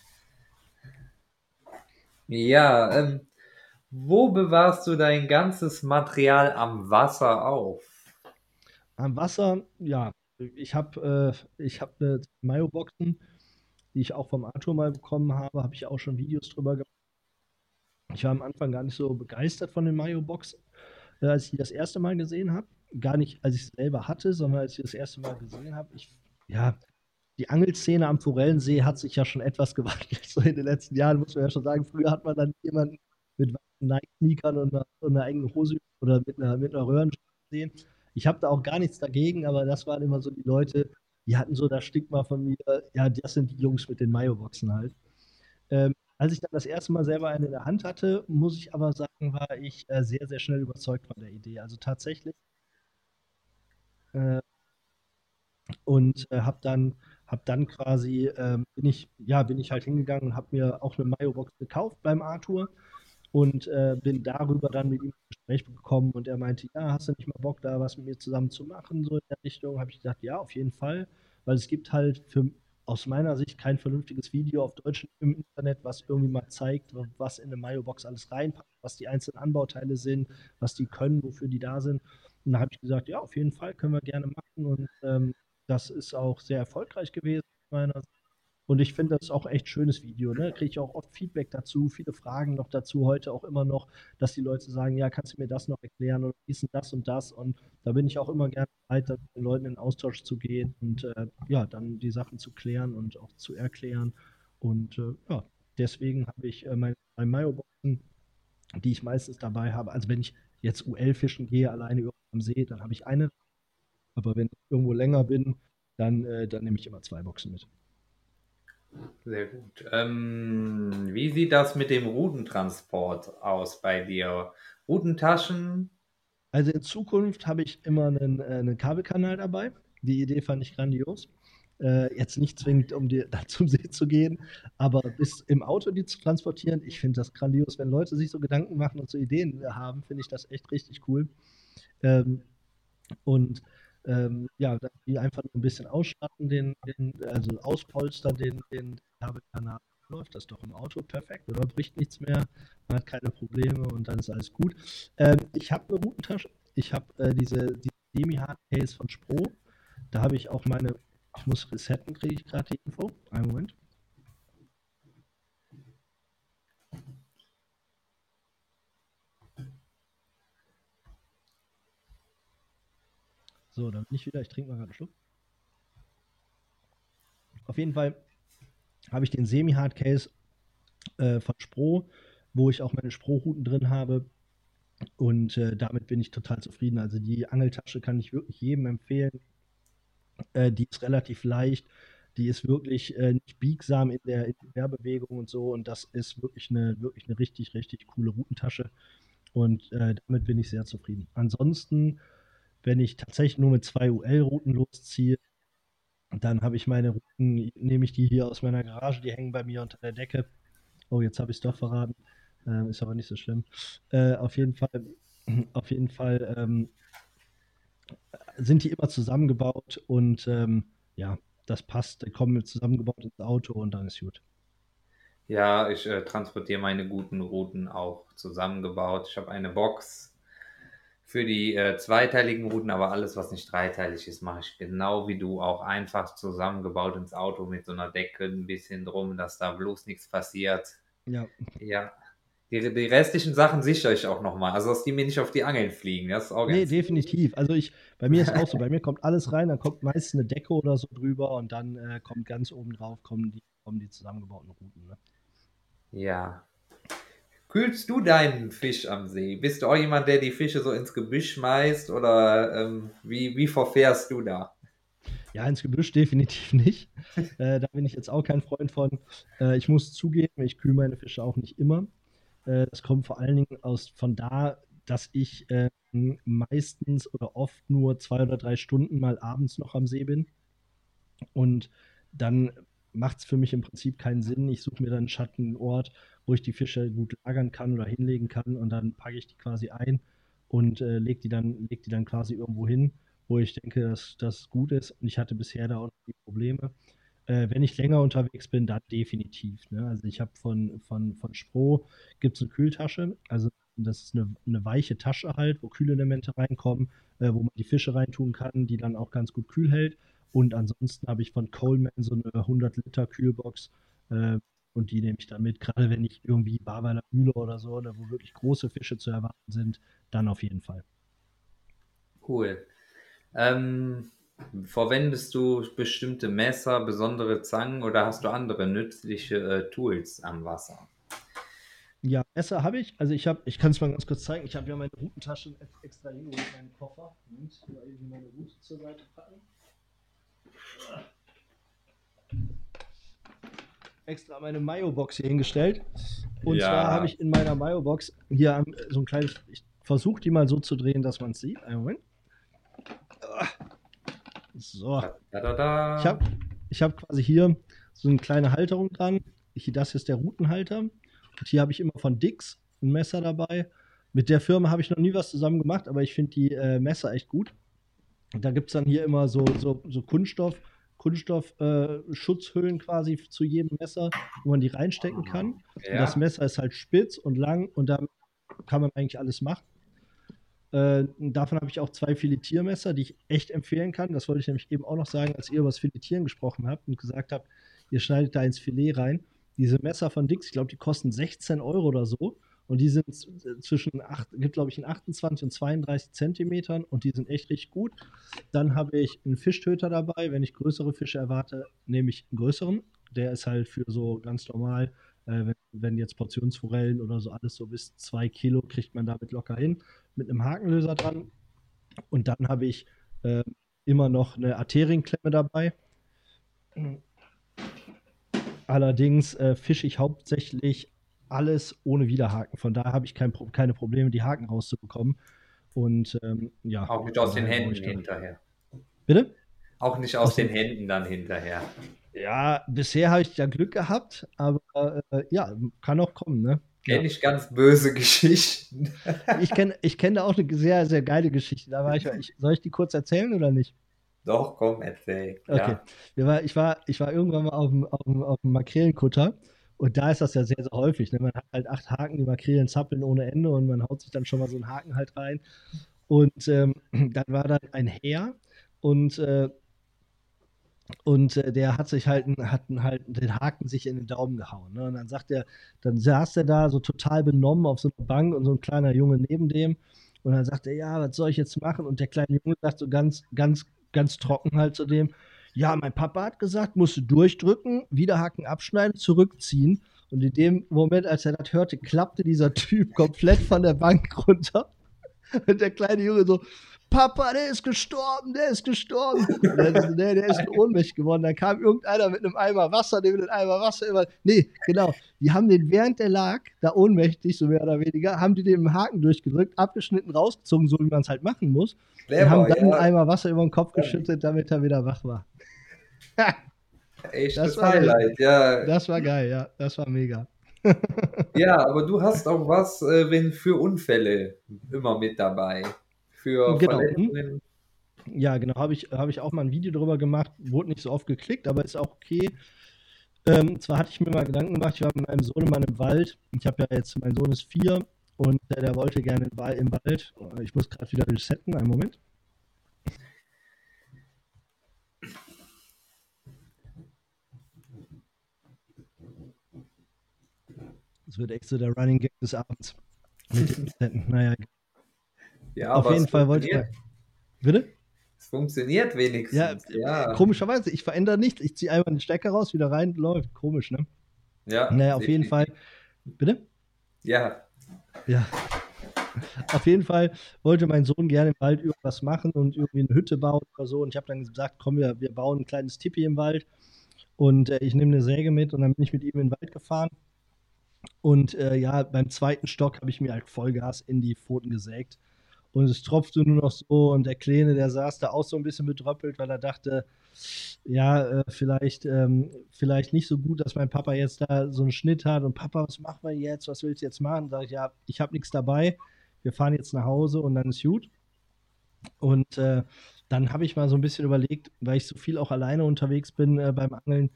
Ja, ähm, wo bewahrst du dein ganzes Material am Wasser auf? Am Wasser, ja, ich habe äh, hab eine Mayo-Boxen, die ich auch vom Arthur mal bekommen habe, habe ich auch schon Videos drüber gemacht. Ich war am Anfang gar nicht so begeistert von den Mayo-Boxen, äh, als ich die das erste Mal gesehen habe. Gar nicht, als ich es selber hatte, sondern als ich das erste Mal gesehen habe. Ja, die Angelszene am Forellensee hat sich ja schon etwas gewandelt. So in den letzten Jahren muss man ja schon sagen, früher hat man dann jemanden mit Nike-Sneakern und und einer eigenen Hose oder mit einer, mit einer Röhren gesehen. Ich habe da auch gar nichts dagegen, aber das waren immer so die Leute, die hatten so das Stigma von mir, ja, das sind die Jungs mit den Mayo-Boxen halt. Ähm, als ich dann das erste Mal selber eine in der Hand hatte, muss ich aber sagen, war ich äh, sehr, sehr schnell überzeugt von der Idee. Also tatsächlich. Äh, und äh, habe dann, hab dann quasi, ähm, bin, ich, ja, bin ich halt hingegangen und habe mir auch eine Mayo-Box gekauft beim Arthur und äh, bin darüber dann mit ihm ins Gespräch gekommen und er meinte, ja, hast du nicht mal Bock, da was mit mir zusammen zu machen, so in der Richtung? Habe ich gesagt, ja, auf jeden Fall, weil es gibt halt für aus meiner Sicht kein vernünftiges Video auf Deutsch im Internet, was irgendwie mal zeigt, was in eine Mayo-Box alles reinpasst, was die einzelnen Anbauteile sind, was die können, wofür die da sind. Und da habe ich gesagt, ja, auf jeden Fall können wir gerne machen. Und ähm, das ist auch sehr erfolgreich gewesen meiner Sicht. Und ich finde, das auch echt schönes Video. Ne? Da kriege ich auch oft Feedback dazu, viele Fragen noch dazu, heute auch immer noch, dass die Leute sagen, ja, kannst du mir das noch erklären oder wie ist denn das und das? Und da bin ich auch immer gerne bereit, mit den Leuten in Austausch zu gehen und äh, ja, dann die Sachen zu klären und auch zu erklären. Und äh, ja, deswegen habe ich äh, meine drei Mayo-Boxen, die ich meistens dabei habe. Also wenn ich jetzt UL fischen gehe, alleine am See, dann habe ich eine. Aber wenn ich irgendwo länger bin, dann, äh, dann nehme ich immer zwei Boxen mit. Sehr gut. Ähm, wie sieht das mit dem Rudentransport aus bei dir? Rudentaschen? Also in Zukunft habe ich immer einen, äh, einen Kabelkanal dabei. Die Idee fand ich grandios. Äh, jetzt nicht zwingend, um dir da zum See zu gehen, aber bis im Auto die zu transportieren, ich finde das grandios. Wenn Leute sich so Gedanken machen und so Ideen haben, finde ich das echt richtig cool. Ähm, und ähm, ja, die einfach ein bisschen ausstatten, den, den also auspolstern, den, den Kabelkanal. Läuft das doch im Auto perfekt oder bricht nichts mehr, man hat keine Probleme und dann ist alles gut. Ähm, ich habe eine Routentasche, ich habe äh, diese, die Semi-Hard-Case von Spro. Da habe ich auch meine, ich muss resetten, kriege ich gerade die Info. Einen Moment. So, dann bin ich wieder. Ich trinke mal gerade einen Schluck. Auf jeden Fall habe ich den Semi-Hard-Case äh, von Spro, wo ich auch meine Spro-Routen drin habe. Und äh, damit bin ich total zufrieden. Also die Angeltasche kann ich wirklich jedem empfehlen. Äh, die ist relativ leicht. Die ist wirklich äh, nicht biegsam in der, in der Bewegung und so. Und das ist wirklich eine, wirklich eine richtig, richtig coole Routentasche. Und äh, damit bin ich sehr zufrieden. Ansonsten wenn ich tatsächlich nur mit zwei UL-Routen losziehe, dann habe ich meine Routen, nehme ich die hier aus meiner Garage, die hängen bei mir unter der Decke. Oh, jetzt habe ich es doch verraten. Äh, ist aber nicht so schlimm. Äh, auf jeden Fall, auf jeden Fall ähm, sind die immer zusammengebaut und ähm, ja, das passt. Die kommen zusammengebaut ins Auto und dann ist gut. Ja, ich äh, transportiere meine guten Routen auch zusammengebaut. Ich habe eine Box für die äh, zweiteiligen Routen, aber alles, was nicht dreiteilig ist, mache ich genau wie du, auch einfach zusammengebaut ins Auto mit so einer Decke ein bisschen drum, dass da bloß nichts passiert. Ja. Ja. Die, die restlichen Sachen sichere ich auch nochmal, also dass die mir nicht auf die Angeln fliegen. Das ist auch nee, definitiv. Also ich, bei mir ist auch so, bei mir kommt alles rein, dann kommt meist eine Decke oder so drüber und dann äh, kommt ganz oben drauf, kommen die, kommen die zusammengebauten Routen. Ne? Ja, Kühlst du deinen Fisch am See? Bist du auch jemand, der die Fische so ins Gebüsch schmeißt oder ähm, wie, wie verfährst du da? Ja, ins Gebüsch definitiv nicht. äh, da bin ich jetzt auch kein Freund von. Äh, ich muss zugeben, ich kühle meine Fische auch nicht immer. Äh, das kommt vor allen Dingen aus von da, dass ich ähm, meistens oder oft nur zwei oder drei Stunden mal abends noch am See bin. Und dann macht es für mich im Prinzip keinen Sinn. Ich suche mir dann einen Schattenort, wo ich die Fische gut lagern kann oder hinlegen kann und dann packe ich die quasi ein und äh, lege die, dann, leg die dann quasi irgendwo hin, wo ich denke, dass das gut ist. Und ich hatte bisher da auch noch die Probleme. Äh, wenn ich länger unterwegs bin, dann definitiv. Ne? Also ich habe von, von, von Spro gibt es eine Kühltasche, also das ist eine, eine weiche Tasche halt, wo Kühlelemente reinkommen, äh, wo man die Fische reintun kann, die dann auch ganz gut kühl hält. Und ansonsten habe ich von Coleman so eine 100 Liter Kühlbox äh, und die nehme ich dann mit. Gerade wenn ich irgendwie Barweiler Mühle oder so, oder wo wirklich große Fische zu erwarten sind, dann auf jeden Fall. Cool. Ähm, Verwendest du bestimmte Messer, besondere Zangen oder hast du andere nützliche äh, Tools am Wasser? Ja, Messer habe ich. Also ich habe, ich kann es mal ganz kurz zeigen. Ich habe ja meine Routentasche extra hingeholt, meinen Koffer. Moment, mal eben meine Route zur Seite packen. Extra meine Mayo-Box hier hingestellt. Und Ja. zwar habe ich in meiner Mayo-Box hier so ein kleines. Ich versuche die mal so zu drehen, dass man es sieht. Einen Moment. So. Da, da, da. Ich habe ich hab quasi hier so eine kleine Halterung dran. Hier, das ist der Routenhalter. Und hier habe ich immer von Dix ein Messer dabei. Mit der Firma habe ich noch nie was zusammen gemacht, aber ich finde die äh, Messer echt gut. Da gibt es dann hier immer so, so, so Kunststoff, Kunststoff-Schutzhüllen äh, quasi zu jedem Messer, wo man die reinstecken kann. Und ja. das Messer ist halt spitz und lang und da kann man eigentlich alles machen. Äh, davon habe ich auch zwei Filetiermesser, die ich echt empfehlen kann. Das wollte ich nämlich eben auch noch sagen, als ihr über das Filetieren gesprochen habt und gesagt habt, ihr schneidet da ins Filet rein. Diese Messer von Dix, ich glaube, die kosten 16 Euro oder so. Und die sind z- zwischen, acht, gibt glaube ich in 28 und 32 Zentimetern und die sind echt richtig gut. Dann habe ich einen Fischtöter dabei. Wenn ich größere Fische erwarte, nehme ich einen größeren. Der ist halt für so ganz normal, äh, wenn, wenn jetzt Portionsforellen oder so alles so bis zwei Kilo kriegt man damit locker hin. Mit einem Hakenlöser dran. Und dann habe ich äh, immer noch eine Arterienklemme dabei. Allerdings äh, fische ich hauptsächlich alles ohne Widerhaken. Von daher habe ich kein, keine Probleme, die Haken rauszubekommen. Und ähm, ja. Auch nicht aus den Händen ich hinterher. Bitte? Auch nicht aus Aus den den- Händen dann hinterher. Ja, bisher habe ich ja Glück gehabt, aber äh, ja, kann auch kommen, ne? Kenne ich ganz böse Geschichten. Ich kenne ich kenn da auch eine sehr, sehr geile Geschichte. Da war ich, ich, soll ich die kurz erzählen oder nicht? Doch, komm, erzähl. Okay. Ja. Wir war, ich, war, ich war irgendwann mal auf dem, auf dem, auf dem Makrelenkutter und da ist das ja sehr, sehr häufig. Ne? Man hat halt acht Haken, die Makrelen zappeln ohne Ende und man haut sich dann schon mal so einen Haken halt rein. Und ähm, dann war dann ein Herr und, äh, und äh, der hat sich halt, hat halt den Haken sich in den Daumen gehauen. Ne? Und dann sagt er, dann saß er da so total benommen auf so einer Bank und so ein kleiner Junge neben dem. Und dann sagt er, ja, was soll ich jetzt machen? Und der kleine Junge sagt so ganz, ganz, ganz trocken halt zu dem, ja, mein Papa hat gesagt, musst du durchdrücken, Widerhaken abschneiden, zurückziehen. Und in dem Moment, als er das hörte, klappte dieser Typ komplett von der Bank runter. Und der kleine Junge so, Papa, der ist gestorben, der ist gestorben. Dann so, nee, der ist ohnmächtig geworden. Dann kam irgendeiner mit einem Eimer Wasser, dem mit einem Eimer Wasser immer. Nee, genau. Die haben den, während der lag, da ohnmächtig, so mehr oder weniger, haben die den Haken durchgedrückt, abgeschnitten, rausgezogen, so wie man es halt machen muss. Und haben dann einen Eimer Wasser über den Kopf geschüttet, damit er wieder wach war. Echtes Das war- Highlight, ja. Das war geil, ja. Das war mega. Ja, aber du hast auch was, äh, wenn für Unfälle immer mit dabei. Für Genau. Verletzungen. Ja, genau, habe ich, hab ich auch mal ein Video darüber gemacht, wurde nicht so oft geklickt, aber ist auch okay. Ähm, zwar hatte ich mir mal Gedanken gemacht, ich war mit meinem Sohn mal im Wald. Ich habe ja jetzt, mein Sohn ist vier und der, der wollte gerne. Im Wald. Ich muss gerade wieder resetten, einen Moment. Das wird echt so der Running Gag des Abends. Naja, Ja, auf jeden Fall wollte ich mal. Bitte? Es funktioniert wenigstens. Ja, ja. Komischerweise, ich verändere nichts. Ich ziehe einfach den Stecker raus, wieder rein, läuft. Komisch, ne? ja Naja, auf jeden Fall. Bitte? Ja, Ja. Auf jeden Fall wollte mein Sohn gerne im Wald irgendwas machen und irgendwie eine Hütte bauen oder so. Und ich habe dann gesagt, komm, wir, wir bauen ein kleines Tipi im Wald. Und äh, ich nehme eine Säge mit und dann bin ich mit ihm in den Wald gefahren. Und äh, ja, beim zweiten Stock habe ich mir halt Vollgas in die Pfoten gesägt. Und es tropfte nur noch so. Und der Kleine, der saß da auch so ein bisschen bedröppelt, weil er dachte, ja, äh, vielleicht, ähm, vielleicht nicht so gut, dass mein Papa jetzt da so einen Schnitt hat. Und Papa, was machen wir jetzt? Was willst du jetzt machen? Sag ich, ja, ich habe nichts dabei. Wir fahren jetzt nach Hause und dann ist gut. Und äh, dann habe ich mal so ein bisschen überlegt, weil ich so viel auch alleine unterwegs bin äh, beim Angeln,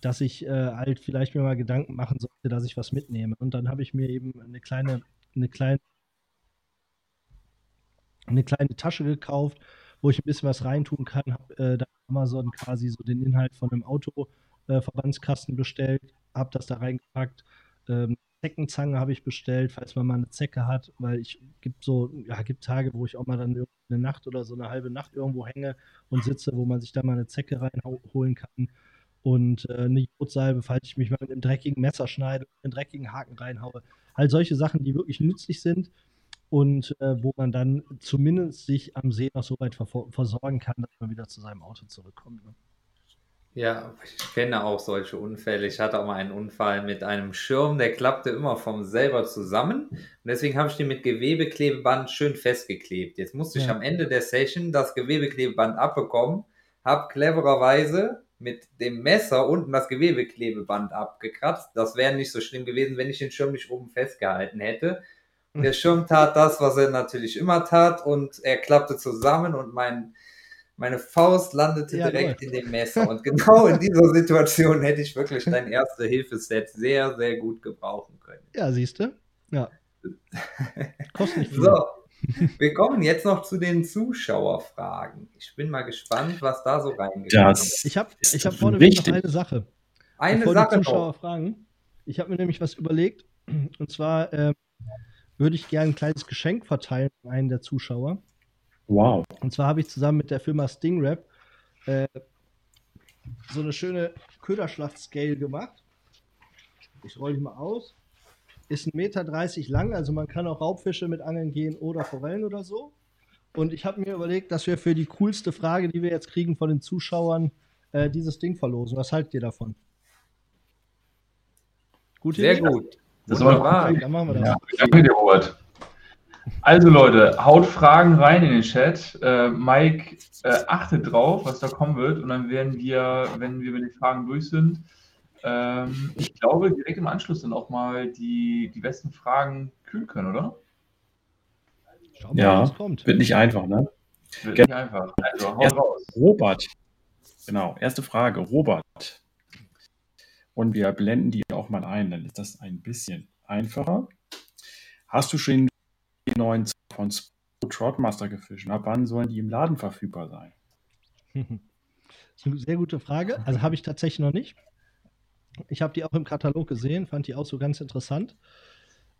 dass ich äh, halt vielleicht mir mal Gedanken machen sollte, dass ich was mitnehme. Und dann habe ich mir eben eine kleine, eine kleine, eine kleine Tasche gekauft, wo ich ein bisschen was reintun kann. Habe äh, da Amazon quasi so den Inhalt von einem Autoverbandskasten bestellt, habe das da reingepackt. Ähm, Zeckenzange habe ich bestellt, falls man mal eine Zecke hat, weil ich gibt so, ja, gibt Tage, wo ich auch mal dann eine Nacht oder so eine halbe Nacht irgendwo hänge und sitze, wo man sich da mal eine Zecke reinholen kann. Und äh, eine Jodsalbe, falls ich mich mal mit einem dreckigen Messer schneide, einen dreckigen Haken reinhaue. Halt solche Sachen, die wirklich nützlich sind und äh, wo man dann zumindest sich am See noch so weit versorgen kann, dass man wieder zu seinem Auto zurückkommt. Ne? Ja, ich kenne auch solche Unfälle. Ich hatte auch mal einen Unfall mit einem Schirm, der klappte immer vom selber zusammen. Und deswegen habe ich den mit Gewebeklebeband schön festgeklebt. Jetzt musste ja. ich am Ende der Session das Gewebeklebeband abbekommen, habe clevererweise mit dem Messer unten das Gewebeklebeband abgekratzt. Das wäre nicht so schlimm gewesen, wenn ich den Schirm nicht oben festgehalten hätte. Der Schirm tat das, was er natürlich immer tat, und er klappte zusammen und mein meine Faust landete ja, direkt in dem Messer. Und genau in dieser Situation hätte ich wirklich dein Erste-Hilfe-Set sehr, sehr gut gebrauchen können. Ja, siehst du? Ja. Kostet nicht viel. So, wir kommen jetzt noch zu den Zuschauerfragen. Ich bin mal gespannt, was da so ist. Ich habe ich hab vorne noch eine Sache. Eine Bevor Sache. Die Zuschauer noch. fragen. Ich habe mir nämlich was überlegt. Und zwar äh, würde ich gerne ein kleines Geschenk verteilen an einen der Zuschauer. Wow. Und zwar habe ich zusammen mit der Firma Stingrap äh, so eine schöne Köderschlacht-Scale gemacht. Ich rolle die mal aus. Ist 1,30 Meter lang, also man kann auch Raubfische mit angeln gehen oder Forellen oder so. Und ich habe mir überlegt, dass wir für die coolste Frage, die wir jetzt kriegen von den Zuschauern, äh, dieses Ding verlosen. Was haltet ihr davon? Gut, Sehr Idee? gut. Das war Dann machen wir das. Ja, danke dir, Robert. Also Leute, haut Fragen rein in den Chat. Äh, Mike äh, achtet drauf, was da kommen wird. Und dann werden wir, wenn wir mit den Fragen durch sind, ähm, ich glaube, direkt im Anschluss dann auch mal die, die besten Fragen kühlen können, oder? Schauen wir ja, mal, was kommt. wird nicht einfach, ne? Wird Gen nicht einfach. Also, hau raus. Robert, genau, erste Frage. Robert. Und wir blenden die auch mal ein, dann ist das ein bisschen einfacher. Hast du schon die neuen von Troutmaster gefischt? Ab wann sollen die im Laden verfügbar sein? Das ist eine sehr gute Frage. Also habe ich tatsächlich noch nicht. Ich habe die auch im Katalog gesehen, fand die auch so ganz interessant.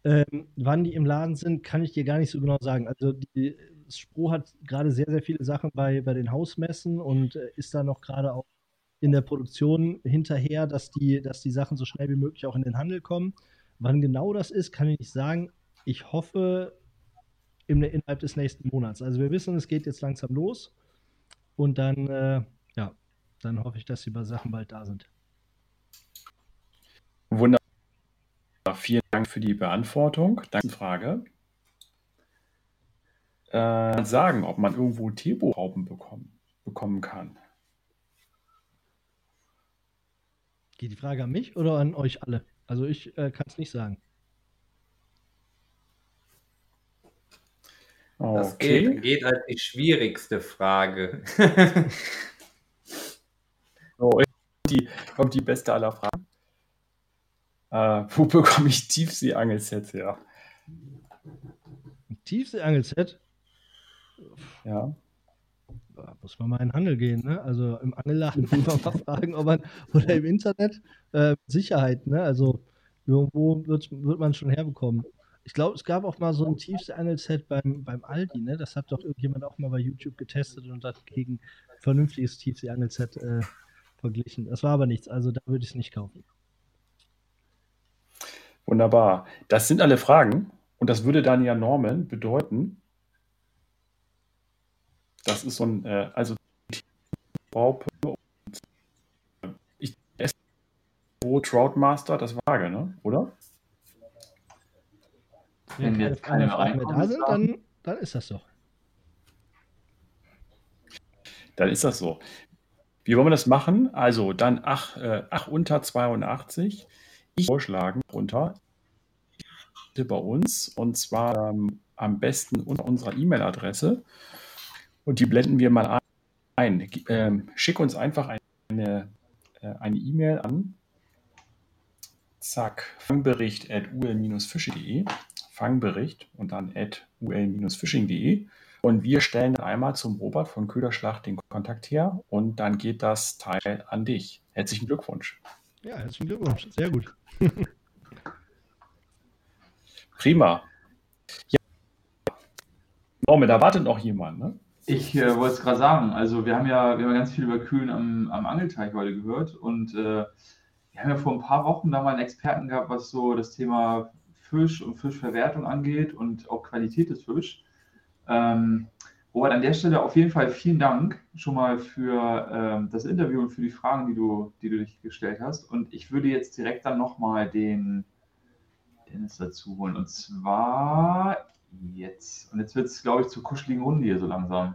Ähm, wann die im Laden sind, kann ich dir gar nicht so genau sagen. Also die, Spro hat gerade sehr, sehr viele Sachen bei, bei den Hausmessen und äh, ist da noch gerade auch in der Produktion hinterher, dass die, dass die Sachen so schnell wie möglich auch in den Handel kommen. Wann genau das ist, kann ich nicht sagen. Ich hoffe, im, innerhalb des nächsten Monats. Also wir wissen, es geht jetzt langsam los und dann, äh, ja, dann hoffe ich, dass die Sachen bald da sind. Wunderbar. Vielen Dank für die Beantwortung. Danke Frage. Äh, sagen, ob man irgendwo Tebo-Raupen bekommen, bekommen kann. Geht die Frage an mich oder an euch alle? Also ich äh, kann es nicht sagen. Das okay. geht, geht als die schwierigste Frage. oh, die, kommt die beste aller Fragen. Äh, wo bekomme ich Tiefseeangelsets her? Tiefseeangelset? Ja. Da muss man mal in den Handel gehen, ne? Also im Angelladen muss man mal fragen, ob man, oder im Internet, äh, Sicherheit, ne? Also irgendwo wird, wird man schon herbekommen. Ich glaube, es gab auch mal so ein Tiefseeangelset beim, beim Aldi, ne? Das hat doch irgendjemand auch mal bei YouTube getestet und hat gegen vernünftiges Tiefseeangelset äh, verglichen. Das war aber nichts, also da würde ich es nicht kaufen. Wunderbar. Das sind alle Fragen und das würde dann ja Norman bedeuten, das ist so ein, äh, also Raupe und ich esse Troutmaster, das Waage, ne? Oder? Wenn jetzt keine Fragen mehr da sind, dann, dann ist das so. Dann ist das so. Wie wollen wir das machen? Also dann ach, äh, ach unter 82. Vorschlagen runter bei uns und zwar ähm, am besten unter unserer E-Mail-Adresse und die blenden wir mal ein. Ähm, schick uns einfach eine äh, E-Mail an zack fangbericht at ul-fische.de Fangbericht und dann at ul-fishing.de. Und wir stellen dann einmal zum Robert von Köderschlacht den Kontakt her und dann geht das Teil an dich. Herzlichen Glückwunsch. Ja, herzlichen Glückwunsch. Sehr gut. Prima. Ja. Norman, da wartet noch jemand, ne? Ich äh, wollte es gerade sagen, also wir haben ja, wir haben ganz viel über Kühlen am, am Angelteich heute gehört und äh, wir haben ja vor ein paar Wochen da mal einen Experten gehabt, was so das Thema Fisch und Fischverwertung angeht und auch Qualität des Fisch. Ähm, Robert, an der Stelle auf jeden Fall vielen Dank schon mal für ähm, das Interview und für die Fragen, die du, die du dich gestellt hast. Und ich würde jetzt direkt dann nochmal den Dennis dazu holen. Und zwar jetzt. Und jetzt wird es, glaube ich, zu kuscheligen Hunden hier so langsam.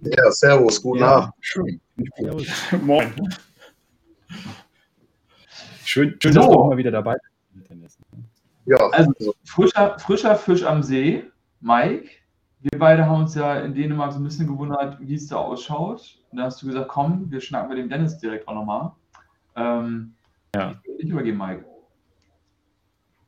Ja, servus, guten Ja, Abend. schön. Servus. Moin. Schön, schön So. dass du auch mal wieder dabei bist. Ja, Also frischer, frischer Fisch am See, Mike. Wir beide haben uns ja in Dänemark so ein bisschen gewundert, wie es da ausschaut. Und da hast du gesagt, komm, wir schnacken mit dem Dennis direkt auch nochmal. Ähm, Ja. Ich übergeben, Mike.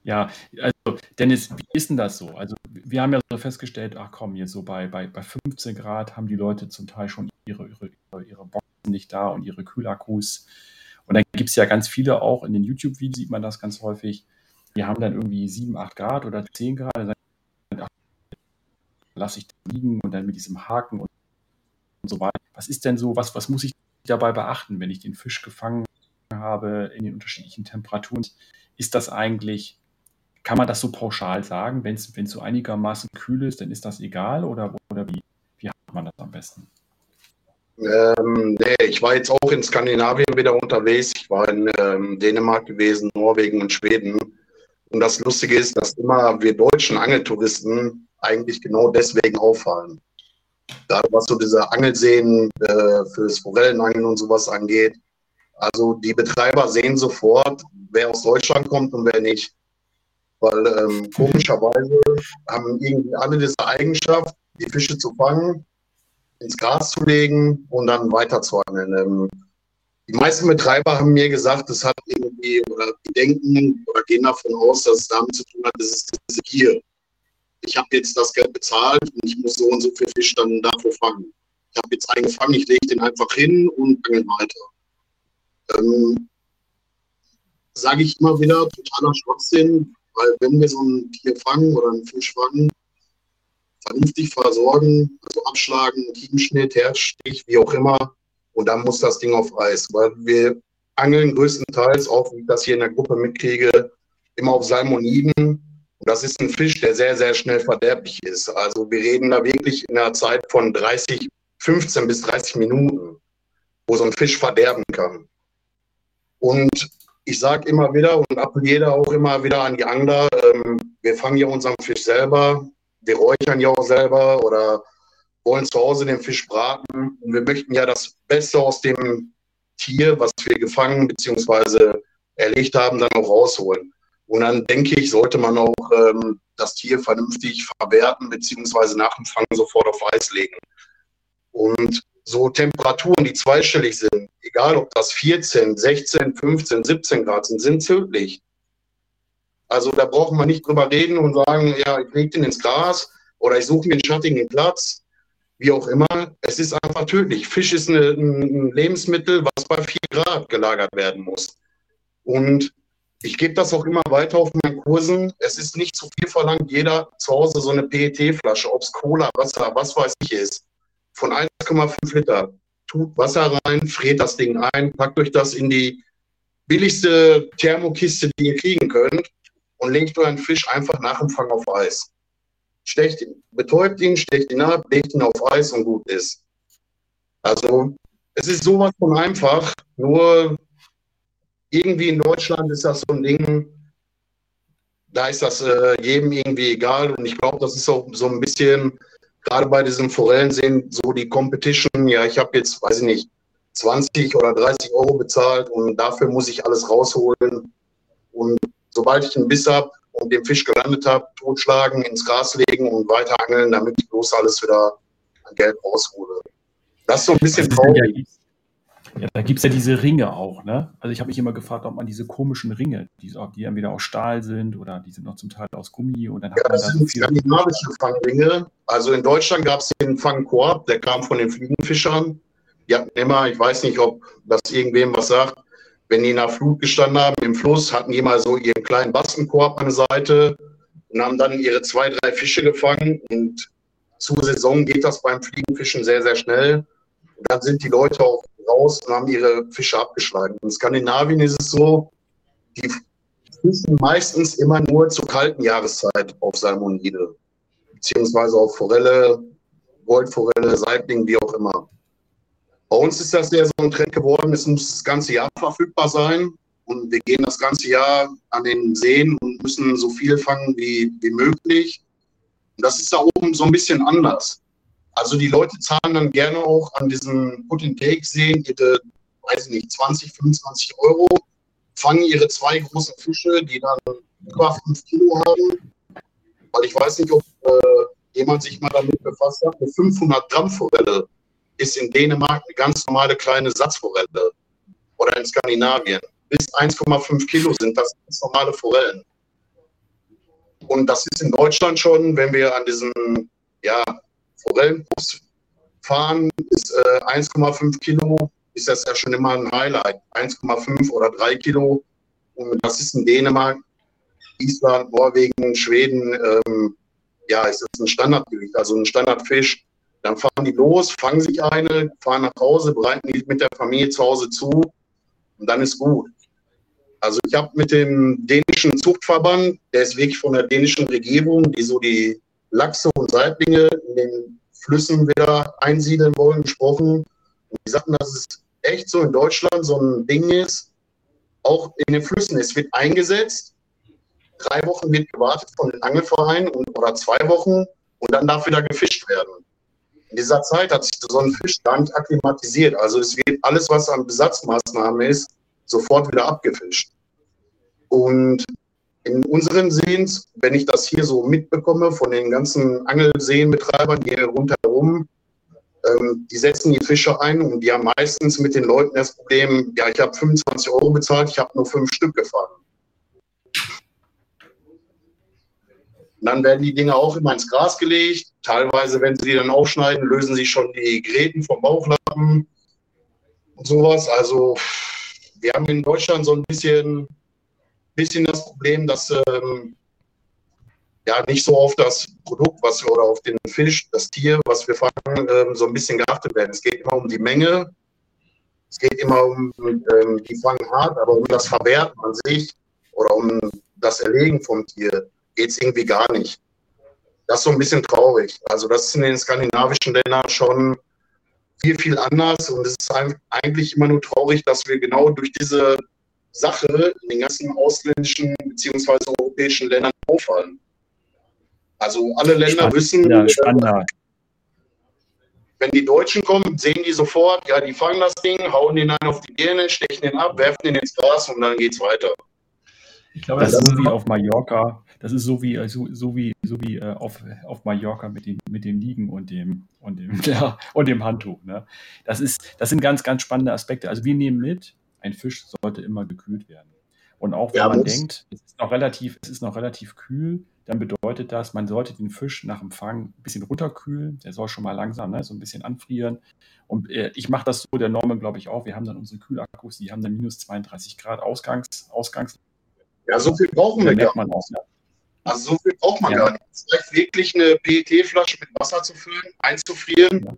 Ja, also Dennis, wie ist denn das so? Also wir haben ja so festgestellt, ach komm, jetzt so bei, bei, bei 15 Grad haben die Leute zum Teil schon ihre, ihre, ihre Boxen nicht da und ihre Kühlakkus. Und dann gibt es ja ganz viele auch in den YouTube-Videos, sieht man das ganz häufig. Die haben dann irgendwie 7, 8 Grad oder 10 Grad. Dann lass ich liegen und dann mit diesem Haken und, und so weiter. Was ist denn so, was, was muss ich dabei beachten, wenn ich den Fisch gefangen habe in den unterschiedlichen Temperaturen? Ist das eigentlich kann man das so pauschal sagen? Wenn es so einigermaßen kühl ist, dann ist das egal oder, oder wie, wie hat man das am besten? ähm, nee, ich war jetzt auch in Skandinavien wieder unterwegs. Ich war in ähm, Dänemark gewesen, Norwegen und Schweden. Und das Lustige ist, dass immer wir deutschen Angeltouristen eigentlich genau deswegen auffallen. Gerade was so diese Angelseen äh, fürs Forellenangeln und sowas angeht. Also die Betreiber sehen sofort, wer aus Deutschland kommt und wer nicht. Weil ähm, komischerweise haben irgendwie alle diese Eigenschaft, die Fische zu fangen, ins Gras zu legen und dann weiter zu angeln. Ähm, die meisten Betreiber haben mir gesagt, das hat irgendwie, oder die denken oder gehen davon aus, dass es damit zu tun hat, das ist diese Gier. Ich habe jetzt das Geld bezahlt und ich muss so und so viel Fisch dann dafür fangen. Ich habe jetzt einen gefangen, ich lege den einfach hin und angel weiter. Ähm, Sage ich immer wieder, totaler Schwachsinn, weil wenn wir so ein Tier fangen oder einen Fisch fangen, vernünftig versorgen, also abschlagen, Kiemenschnitt, Herzstich, wie auch immer. Und dann muss das Ding auf Eis, weil wir angeln größtenteils, auch wie ich das hier in der Gruppe mitkriege, immer auf Salmoniden. Das ist ein Fisch, der sehr, sehr schnell verderblich ist. Also wir reden da wirklich in einer Zeit von 30, 15 bis 30 Minuten, wo so ein Fisch verderben kann. Und ich sage immer wieder und appelliere auch immer wieder an die Angler, ähm, wir fangen ja unseren Fisch selber, wir räuchern ja auch selber oder wollen zu Hause den Fisch braten. Und wir möchten ja das Beste aus dem Tier, was wir gefangen bzw. erlegt haben, dann auch rausholen. Und dann denke ich, sollte man auch ähm, das Tier vernünftig verwerten bzw. nach dem Fang sofort auf Eis legen. Und so Temperaturen, die zweistellig sind, egal ob das 14, 16, 15, 17 Grad sind, sind tödlich. Also da braucht man nicht drüber reden und sagen, ja, ich lege den ins Gras oder ich suche mir einen schattigen Platz, wie auch immer. Es ist einfach tödlich. Fisch ist eine, ein Lebensmittel, was bei 4 Grad gelagert werden muss. Und ich gebe das auch immer weiter auf meinen Kursen. Es ist nicht zu viel verlangt, jeder zu Hause so eine PET-Flasche, ob es Cola, Wasser, was weiß ich ist, von 1,5 Liter. Tut Wasser rein, friert das Ding ein, packt euch das in die billigste Thermokiste, die ihr kriegen könnt und legt euren Fisch einfach nach dem Fang auf Eis. Stecht ihn, betäubt ihn, stecht ihn ab, legt ihn auf Eis und gut ist. Also, es ist sowas von einfach, nur irgendwie in Deutschland ist das so ein Ding, da ist das äh, jedem irgendwie egal und ich glaube, das ist auch so ein bisschen, gerade bei diesem Forellenseen, so die Competition, ja, ich habe jetzt, weiß ich nicht, 20 oder 30 Euro bezahlt und dafür muss ich alles rausholen und sobald ich einen Biss habe und den Fisch gelandet habe, totschlagen, ins Gras legen und weiter angeln, damit ich bloß alles wieder an Geld raushole. Das ist so ein bisschen traurig. Ja, da gibt es ja diese Ringe auch, ne? Also ich habe mich immer gefragt, ob man diese komischen Ringe, die, die entweder aus Stahl sind oder die sind noch zum Teil aus Gummi und dann hat Ja, man das sind skandinavische Fangringe. Also in Deutschland gab es den Fangkorb, der kam von den Fliegenfischern. Die hatten immer, ich weiß nicht, ob das irgendwem was sagt, wenn die nach Flut gestanden haben im Fluss, hatten die mal so ihren kleinen Bastenkorb an der Seite und haben dann ihre zwei, drei Fische gefangen. Und zur Saison geht das beim Fliegenfischen sehr, sehr schnell. Und dann sind die Leute auch raus und haben ihre Fische abgeschlagen. In Skandinavien ist es so, die fischen meistens immer nur zur kalten Jahreszeit auf Salmonide, beziehungsweise auf Forelle, Goldforelle, Saibling, wie auch immer. Bei uns ist das sehr so ein Trend geworden, es muss das ganze Jahr verfügbar sein. Und wir gehen das ganze Jahr an den Seen und müssen so viel fangen wie, wie möglich. Und das ist da oben so ein bisschen anders. Also die Leute zahlen dann gerne auch an diesen Put-and-Take-Seen ihre, weiß ich nicht, 20, 25 Euro, fangen ihre zwei großen Fische, die dann über 5 Kilo haben. Weil ich weiß nicht, ob äh, jemand sich mal damit befasst hat. Eine 500 Gramm Forelle ist in Dänemark eine ganz normale kleine Satzforelle. Oder in Skandinavien. Bis 1,5 Kilo sind das ganz normale Forellen. Und das ist in Deutschland schon, wenn wir an diesen ja, Forellenbus fahren, ist äh, 1,5 Kilo, ist das ja schon immer ein Highlight. 1,5 oder 3 Kilo. Und das ist in Dänemark, Island, Norwegen, Schweden, ähm, ja, ist das ein Standardgewicht, also ein Standardfisch. Dann fahren die los, fangen sich eine, fahren nach Hause, bereiten die mit der Familie zu Hause zu und dann ist gut. Also ich habe mit dem dänischen Zuchtverband, der ist wirklich von der dänischen Regierung, die so die Lachse Saiblinge in den Flüssen wieder einsiedeln wollen, gesprochen. Und die sagten, dass es echt so in Deutschland so ein Ding ist, auch in den Flüssen. Es wird eingesetzt, drei Wochen wird gewartet von den Angelvereinen und, oder zwei Wochen und dann darf wieder gefischt werden. In dieser Zeit hat sich so ein Fisch gar nicht akklimatisiert. Also es wird alles, was an Besatzmaßnahmen ist, sofort wieder abgefischt. Und in unseren Seen, wenn ich das hier so mitbekomme von den ganzen Angelseenbetreibern hier rundherum, ähm, die setzen die Fische ein und die haben meistens mit den Leuten das Problem, ja, ich habe 25 Euro bezahlt, ich habe nur fünf Stück gefahren. Dann werden die Dinge auch immer ins Gras gelegt. Teilweise, wenn sie die dann aufschneiden, lösen sie schon die Gräten vom Bauchlappen und sowas. Also wir haben in Deutschland so ein bisschen bisschen das Problem, dass ähm, ja nicht so auf das Produkt, was wir oder auf den Fisch, das Tier, was wir fangen, ähm, so ein bisschen geachtet werden. Es geht immer um die Menge, es geht immer um ähm, die fangen hart, aber um das Verwerten an sich oder um das Erlegen vom Tier geht es irgendwie gar nicht. Das ist so ein bisschen traurig. Also das ist in den skandinavischen Ländern schon viel, viel anders und es ist eigentlich immer nur traurig, dass wir genau durch diese Sache in den ganzen ausländischen bzw. europäischen Ländern auffallen. Also alle Länder Spannend, wissen, ja, äh, wenn die Deutschen kommen, sehen die sofort, ja, die fangen das Ding, hauen den einen auf die Birne, stechen den ab, werfen den ins Gras und dann geht's weiter. Ich glaube, das, das ist so wie auf Mallorca. Das ist so wie, so, so wie, so wie äh, auf, auf Mallorca mit dem, mit dem Liegen und dem, und dem, ja, und dem Handtuch. Ne? Das, ist, das sind ganz, ganz spannende Aspekte. Also wir nehmen mit, ein Fisch sollte immer gekühlt werden. Und auch wenn ja, man denkt, es ist, noch relativ, es ist noch relativ kühl, dann bedeutet das, man sollte den Fisch nach dem Fang ein bisschen runterkühlen. Der soll schon mal langsam ne, so ein bisschen anfrieren. Und äh, ich mache das so, der Norman glaube ich auch. Wir haben dann unsere Kühlakkus, die haben dann minus 32 Grad Ausgangs. Ausgangs ja, so viel brauchen wir gar nicht. Also so viel braucht man ja. gar nicht. Es reicht wirklich eine PET-Flasche mit Wasser zu füllen, einzufrieren, ja.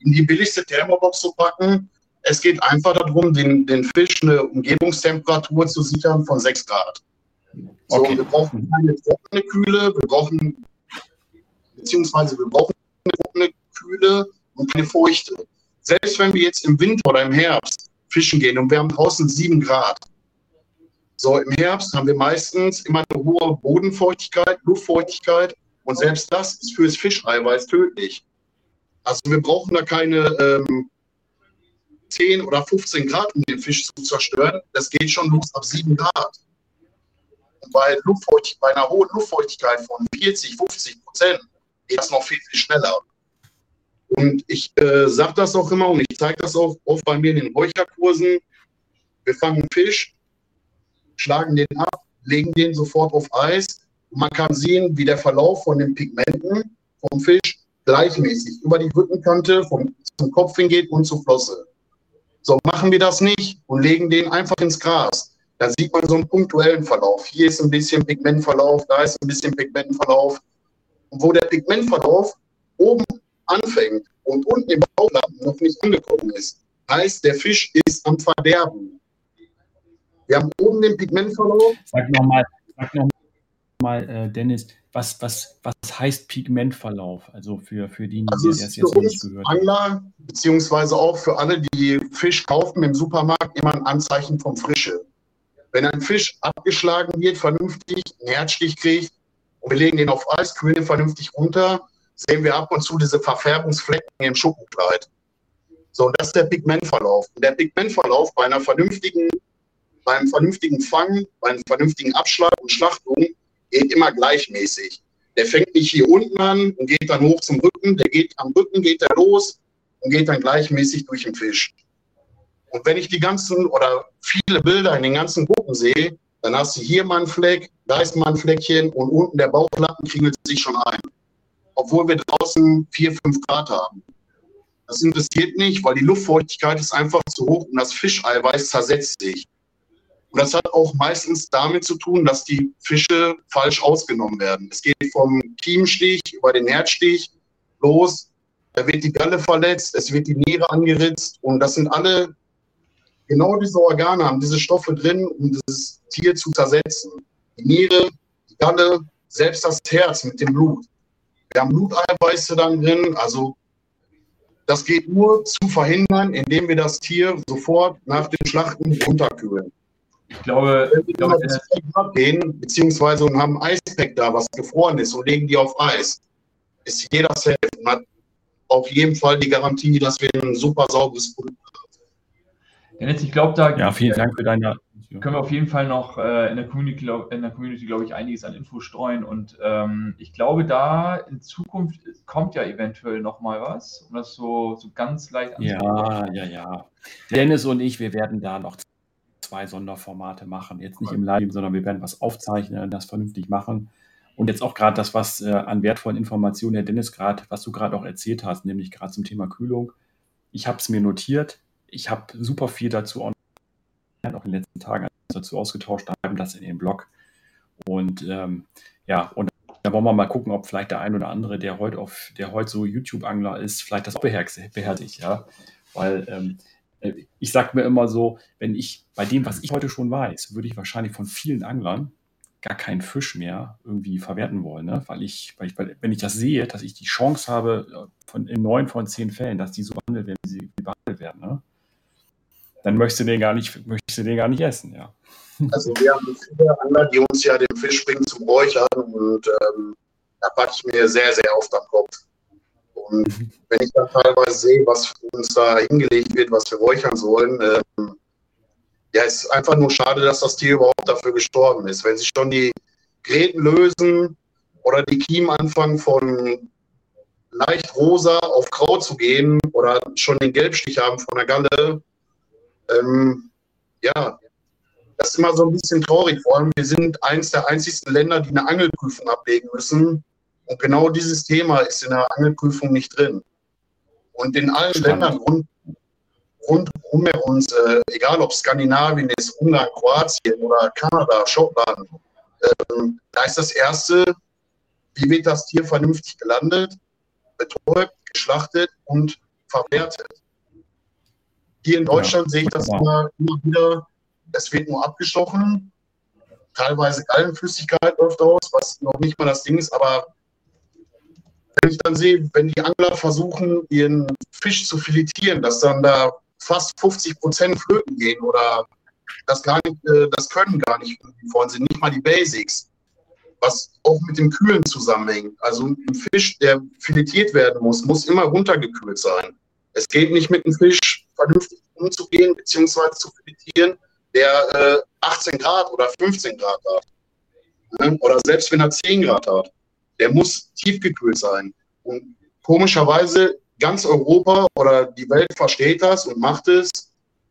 in die billigste Thermobox zu packen es geht einfach darum, den, den Fisch eine Umgebungstemperatur zu sichern von 6 Grad. So, okay. wir brauchen keine trockene Kühle, wir brauchen, beziehungsweise wir brauchen eine trockene Kühle und keine feuchte. Selbst wenn wir jetzt im Winter oder im Herbst fischen gehen und wir haben draußen 7 Grad, so im Herbst haben wir meistens immer eine hohe Bodenfeuchtigkeit, Luftfeuchtigkeit und selbst das ist fürs Fischeiweiß tödlich. Also wir brauchen da keine ähm, 10 oder 15 Grad, um den Fisch zu zerstören. Das geht schon los ab 7 Grad. Und bei, bei einer hohen Luftfeuchtigkeit von 40, 50 Prozent geht das noch viel, viel schneller. Und ich äh, sage das auch immer und ich zeige das auch oft bei mir in den Räucherkursen. Wir fangen Fisch, schlagen den ab, legen den sofort auf Eis. Und man kann sehen, wie der Verlauf von den Pigmenten vom Fisch gleichmäßig über die Rückenkante vom, zum Kopf hingeht und zur Flosse. So machen wir das nicht und legen den einfach ins Gras. da sieht man so einen punktuellen Verlauf. Hier ist ein bisschen Pigmentverlauf, da ist ein bisschen Pigmentverlauf. Und wo der Pigmentverlauf oben anfängt und unten im Bauchlappen noch nicht angekommen ist, heißt, der Fisch ist am Verderben. Wir haben oben den Pigmentverlauf. Sag nochmal, sag noch mal, äh, Dennis, was, was, was heißt Pigmentverlauf? Also für, für die, also die das jetzt nicht gehört haben. Angler, beziehungsweise auch für alle, die Fisch kaufen im Supermarkt, immer ein Anzeichen von Frische. Wenn ein Fisch abgeschlagen wird, vernünftig, einen Herzstich kriegt und wir legen den auf Eis, kühlen den vernünftig runter, sehen wir ab und zu diese Verfärbungsflecken im Schuppenkleid. So, und das ist der Pigmentverlauf. Und der Pigmentverlauf bei einer vernünftigen, beim vernünftigen Fang, bei einem vernünftigen Abschlag und Schlachtung geht immer gleichmäßig. Der fängt nicht hier unten an und geht dann hoch zum Rücken. Der geht am Rücken geht er los und geht dann gleichmäßig durch den Fisch. Und wenn ich die ganzen oder viele Bilder in den ganzen Gruppen sehe, dann hast du hier mal einen Fleck, da ist mal ein Fleckchen und unten der Bauchlappen kriegelt sich schon ein. Obwohl wir draußen 4, 5 Grad haben. Das interessiert nicht, weil die Luftfeuchtigkeit ist einfach zu hoch und das Fischeiweiß zersetzt sich. Und das hat auch meistens damit zu tun, dass die Fische falsch ausgenommen werden. Es geht vom Kiemenstich über den Herzstich los, da wird die Galle verletzt, es wird die Niere angeritzt und das sind alle genau diese Organe haben diese Stoffe drin, um dieses Tier zu zersetzen. Die Niere, die Galle, selbst das Herz mit dem Blut. Wir haben Bluteiweiße dann drin, also das geht nur zu verhindern, indem wir das Tier sofort nach dem Schlachten runterkühlen. Ich glaube, Wenn wir glaube, das gehen, beziehungsweise und haben ein Eispack da, was gefroren ist, und legen die auf Eis, ist jeder safe und hat auf jeden Fall die Garantie, dass wir ein super sauberes Produkt Dennis, ich glaube, da ja, vielen Dank für deine. Können wir auf jeden Fall noch äh, in der Community, Community glaube ich, einiges an Info streuen. Und ähm, ich glaube, da in Zukunft kommt ja eventuell noch mal was, um das so, so ganz leicht Ja, ja, ja. Dennis und ich, wir werden da noch zwei Sonderformate machen. Jetzt nicht im Live, sondern wir werden was aufzeichnen, das vernünftig machen. Und jetzt auch gerade das, was äh, an wertvollen Informationen, Herr Dennis, gerade, was du gerade auch erzählt hast, nämlich gerade zum Thema Kühlung. Ich habe es mir notiert ich habe super viel dazu auch in den letzten Tagen dazu ausgetauscht, haben das in dem Blog. Und ähm, ja, und da wollen wir mal gucken, ob vielleicht der ein oder andere, der heute auf, der heute so YouTube-Angler ist, vielleicht das auch beherzigt, ja. Weil ähm, äh, ich sage mir immer so, wenn ich bei dem, was ich heute schon weiß, würde ich wahrscheinlich von vielen Anglern gar keinen Fisch mehr irgendwie verwerten wollen, ne? weil, ich, weil ich, weil, wenn ich das sehe, dass ich die Chance habe, äh, von, in neun von zehn Fällen, dass die so behandelt werden, wie sie behandelt werden, ne? dann möchtest du den gar nicht, möchtest du den gar nicht essen, ja. Also wir haben viele Angler, die uns ja den Fisch bringen zum Räuchern und ähm, da packe ich mir sehr, sehr oft am Kopf. Und mhm. wenn ich dann teilweise sehe, was uns da hingelegt wird, was wir räuchern sollen, ähm, ja, ist einfach nur schade, dass das Tier überhaupt dafür gestorben ist. Wenn sich schon die Gräten lösen oder die Kiemen anfangen von leicht rosa auf grau zu gehen oder schon den Gelbstich haben von der Galle, ähm, ja, das ist immer so ein bisschen traurig. Vor allem, wir sind eines der einzigsten Länder, die eine Angelprüfung ablegen müssen. Und genau dieses Thema ist in der Angelprüfung nicht drin. Und in allen Spannend. Ländern rund, rund um uns, äh, egal ob Skandinavien ist, Ungarn, Kroatien oder Kanada, Schottland, ähm, da ist das Erste, wie wird das Tier vernünftig gelandet, betäubt, geschlachtet und verwertet. Hier in Deutschland ja. sehe ich das immer, immer wieder, es wird nur abgestochen, teilweise Gallenflüssigkeit läuft aus, was noch nicht mal das Ding ist, aber wenn ich dann sehe, wenn die Angler versuchen, ihren Fisch zu filetieren, dass dann da fast 50 Prozent flöten gehen oder das gar nicht, äh, das können gar nicht vorhin sind, nicht mal die Basics, was auch mit dem Kühlen zusammenhängt. Also ein Fisch, der filetiert werden muss, muss immer runtergekühlt sein. Es geht nicht mit einem Fisch vernünftig umzugehen bzw. zu filetieren, der äh, 18 Grad oder 15 Grad hat. Ne? Oder selbst wenn er 10 Grad hat. Der muss tiefgekühlt sein. Und komischerweise ganz Europa oder die Welt versteht das und macht es,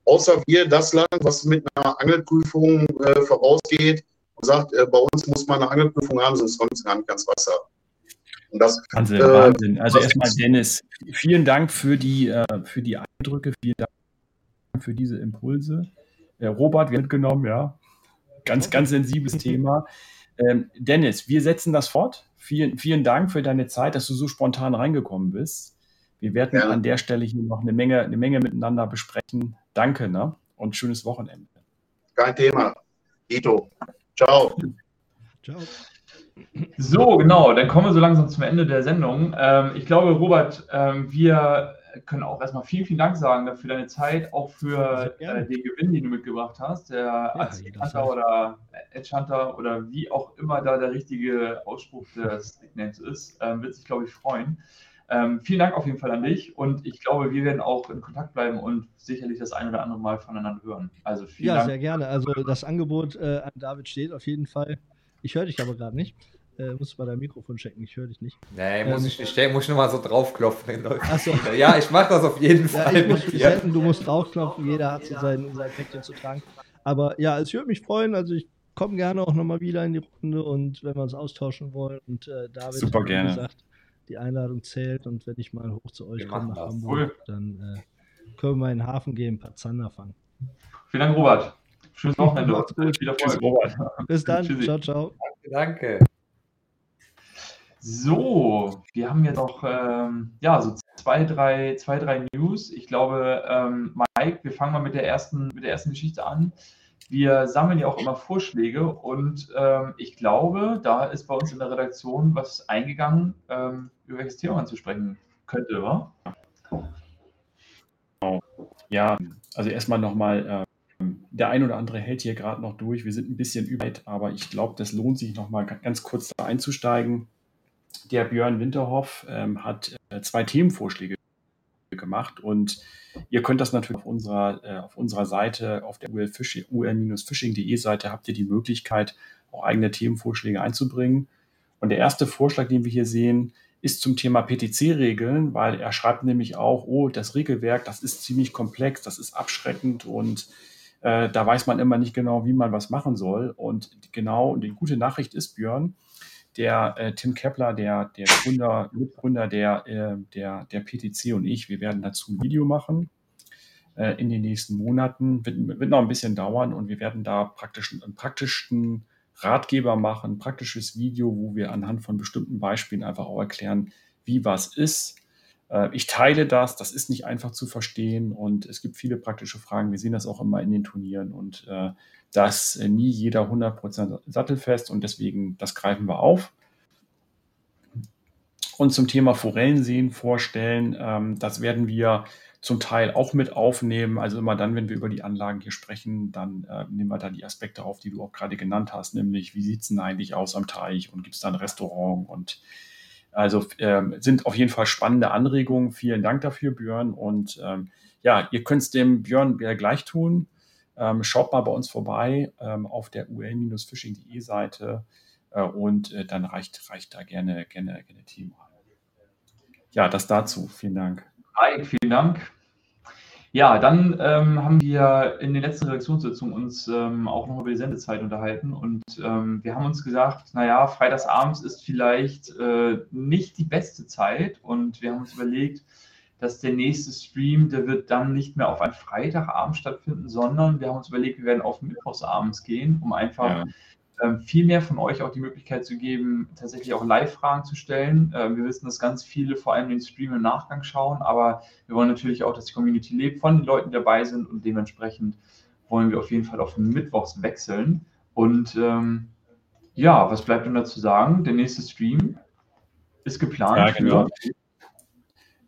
außer wir, das Land, was mit einer Angelprüfung äh, vorausgeht und sagt, äh, bei uns muss man eine Angelprüfung haben, sonst kommt es gar nicht ganz Wasser. Das, Wahnsinn, äh, Wahnsinn. Also erstmal, Dennis, vielen Dank für die, äh, für die Eindrücke, vielen Dank für diese Impulse. Äh, Robert, wir mitgenommen, ja. ganz, ganz sensibles Thema. Ähm, Dennis, wir setzen das fort. Vielen, vielen Dank für deine Zeit, dass du so spontan reingekommen bist. Wir werden ja. an der Stelle hier noch eine Menge, eine Menge miteinander besprechen. Danke ne? und schönes Wochenende. Kein Thema. Ito. Ciao. Ciao. So, genau, dann kommen wir so langsam zum Ende der Sendung. Ähm, ich glaube, Robert, ähm, wir können auch erstmal vielen, vielen Dank sagen für deine Zeit, auch für äh, den Gewinn, den du mitgebracht hast. Der ja, Hunter oder Edge Hunter oder wie auch immer da der richtige Ausspruch des Nicknames ist, ähm, wird sich, glaube ich, freuen. Ähm, vielen Dank auf jeden Fall an dich und ich glaube, wir werden auch in Kontakt bleiben und sicherlich das ein oder andere Mal voneinander hören. Also vielen ja, Dank. Ja, sehr gerne. Also das Angebot äh, an David steht auf jeden Fall. Ich höre dich aber gerade nicht. Äh, musst du mal dein Mikrofon checken, ich höre dich nicht. Nee, muss ähm, ich nicht checken, muss ich nochmal so draufklopfen. Achso. Ja, ich mache das auf jeden ja, Fall. Ich muss dich checken, du musst draufklopfen, jeder hat so sein, sein Päckchen zu tragen. Aber ja, ich würde mich freuen, also ich komme gerne auch nochmal wieder in die Runde und wenn wir uns austauschen wollen und äh, David, Super gerne. gesagt, die Einladung zählt und wenn ich mal hoch zu euch komme nach Hamburg, cool. dann äh, können wir mal in den Hafen gehen, ein paar Zander fangen. Vielen Dank, Robert. Schönes Wochenende. Macht's gut. Viel Erfolg. Robert. Bis dann. ciao, ciao. Danke. So, wir haben jetzt noch ähm, ja, so zwei drei, zwei, drei News. Ich glaube, ähm, Mike, wir fangen mal mit der ersten, mit der ersten Geschichte an. Wir sammeln ja auch immer Vorschläge und ähm, ich glaube, da ist bei uns in der Redaktion was eingegangen, ähm, über welches Thema man zu sprechen könnte, wa? Ja, also erstmal nochmal, äh, der ein oder andere hält hier gerade noch durch. Wir sind ein bisschen über, aber ich glaube, das lohnt sich nochmal ganz kurz da einzusteigen. Der Björn Winterhoff ähm, hat äh, zwei Themenvorschläge gemacht und ihr könnt das natürlich auf unserer, äh, auf unserer Seite, auf der ul-fishing.de Seite habt ihr die Möglichkeit, auch eigene Themenvorschläge einzubringen. Und der erste Vorschlag, den wir hier sehen, ist zum Thema PTC-Regeln, weil er schreibt nämlich auch, oh, das Regelwerk, das ist ziemlich komplex, das ist abschreckend und äh, da weiß man immer nicht genau, wie man was machen soll. Und genau, und die gute Nachricht ist, Björn, der äh, Tim Kepler, der, der Gründer, Mitgründer der, äh, der, der PTC und ich, wir werden dazu ein Video machen äh, in den nächsten Monaten. Wird, wird noch ein bisschen dauern und wir werden da praktisch einen praktischen Ratgeber machen, ein praktisches Video, wo wir anhand von bestimmten Beispielen einfach auch erklären, wie was ist. Äh, ich teile das, das ist nicht einfach zu verstehen und es gibt viele praktische Fragen. Wir sehen das auch immer in den Turnieren und äh, dass äh, nie jeder 100% sattelfest und deswegen, das greifen wir auf. Und zum Thema Forellenseen vorstellen, ähm, das werden wir zum Teil auch mit aufnehmen. Also immer dann, wenn wir über die Anlagen hier sprechen, dann äh, nehmen wir da die Aspekte auf, die du auch gerade genannt hast, nämlich wie sieht es denn eigentlich aus am Teich und gibt es da ein Restaurant und also äh, sind auf jeden Fall spannende Anregungen. Vielen Dank dafür, Björn. Und ähm, ja, ihr könnt es dem Björn gleich tun. Ähm, schaut mal bei uns vorbei ähm, auf der ul-fishing.de Seite äh, und äh, dann reicht, reicht da gerne, gerne, gerne Team. Ja, das dazu. Vielen Dank. Mike, vielen Dank. Ja, dann ähm, haben wir in den letzten Redaktionssitzungen uns ähm, auch noch über die Sendezeit unterhalten und ähm, wir haben uns gesagt, naja, freitagsabends ist vielleicht äh, nicht die beste Zeit und wir haben uns überlegt, dass der nächste Stream, der wird dann nicht mehr auf einen Freitagabend stattfinden, sondern wir haben uns überlegt, wir werden auf Mittwochsabends gehen, um einfach ja. Ähm, viel mehr von euch auch die Möglichkeit zu geben, tatsächlich auch Live-Fragen zu stellen. Ähm, wir wissen, dass ganz viele vor allem den Stream im Nachgang schauen, aber wir wollen natürlich auch, dass die Community lebt, von den Leuten, die dabei sind und dementsprechend wollen wir auf jeden Fall auf Mittwochs wechseln. Und ähm, ja, was bleibt denn dazu sagen? Der nächste Stream ist geplant ja, genau. für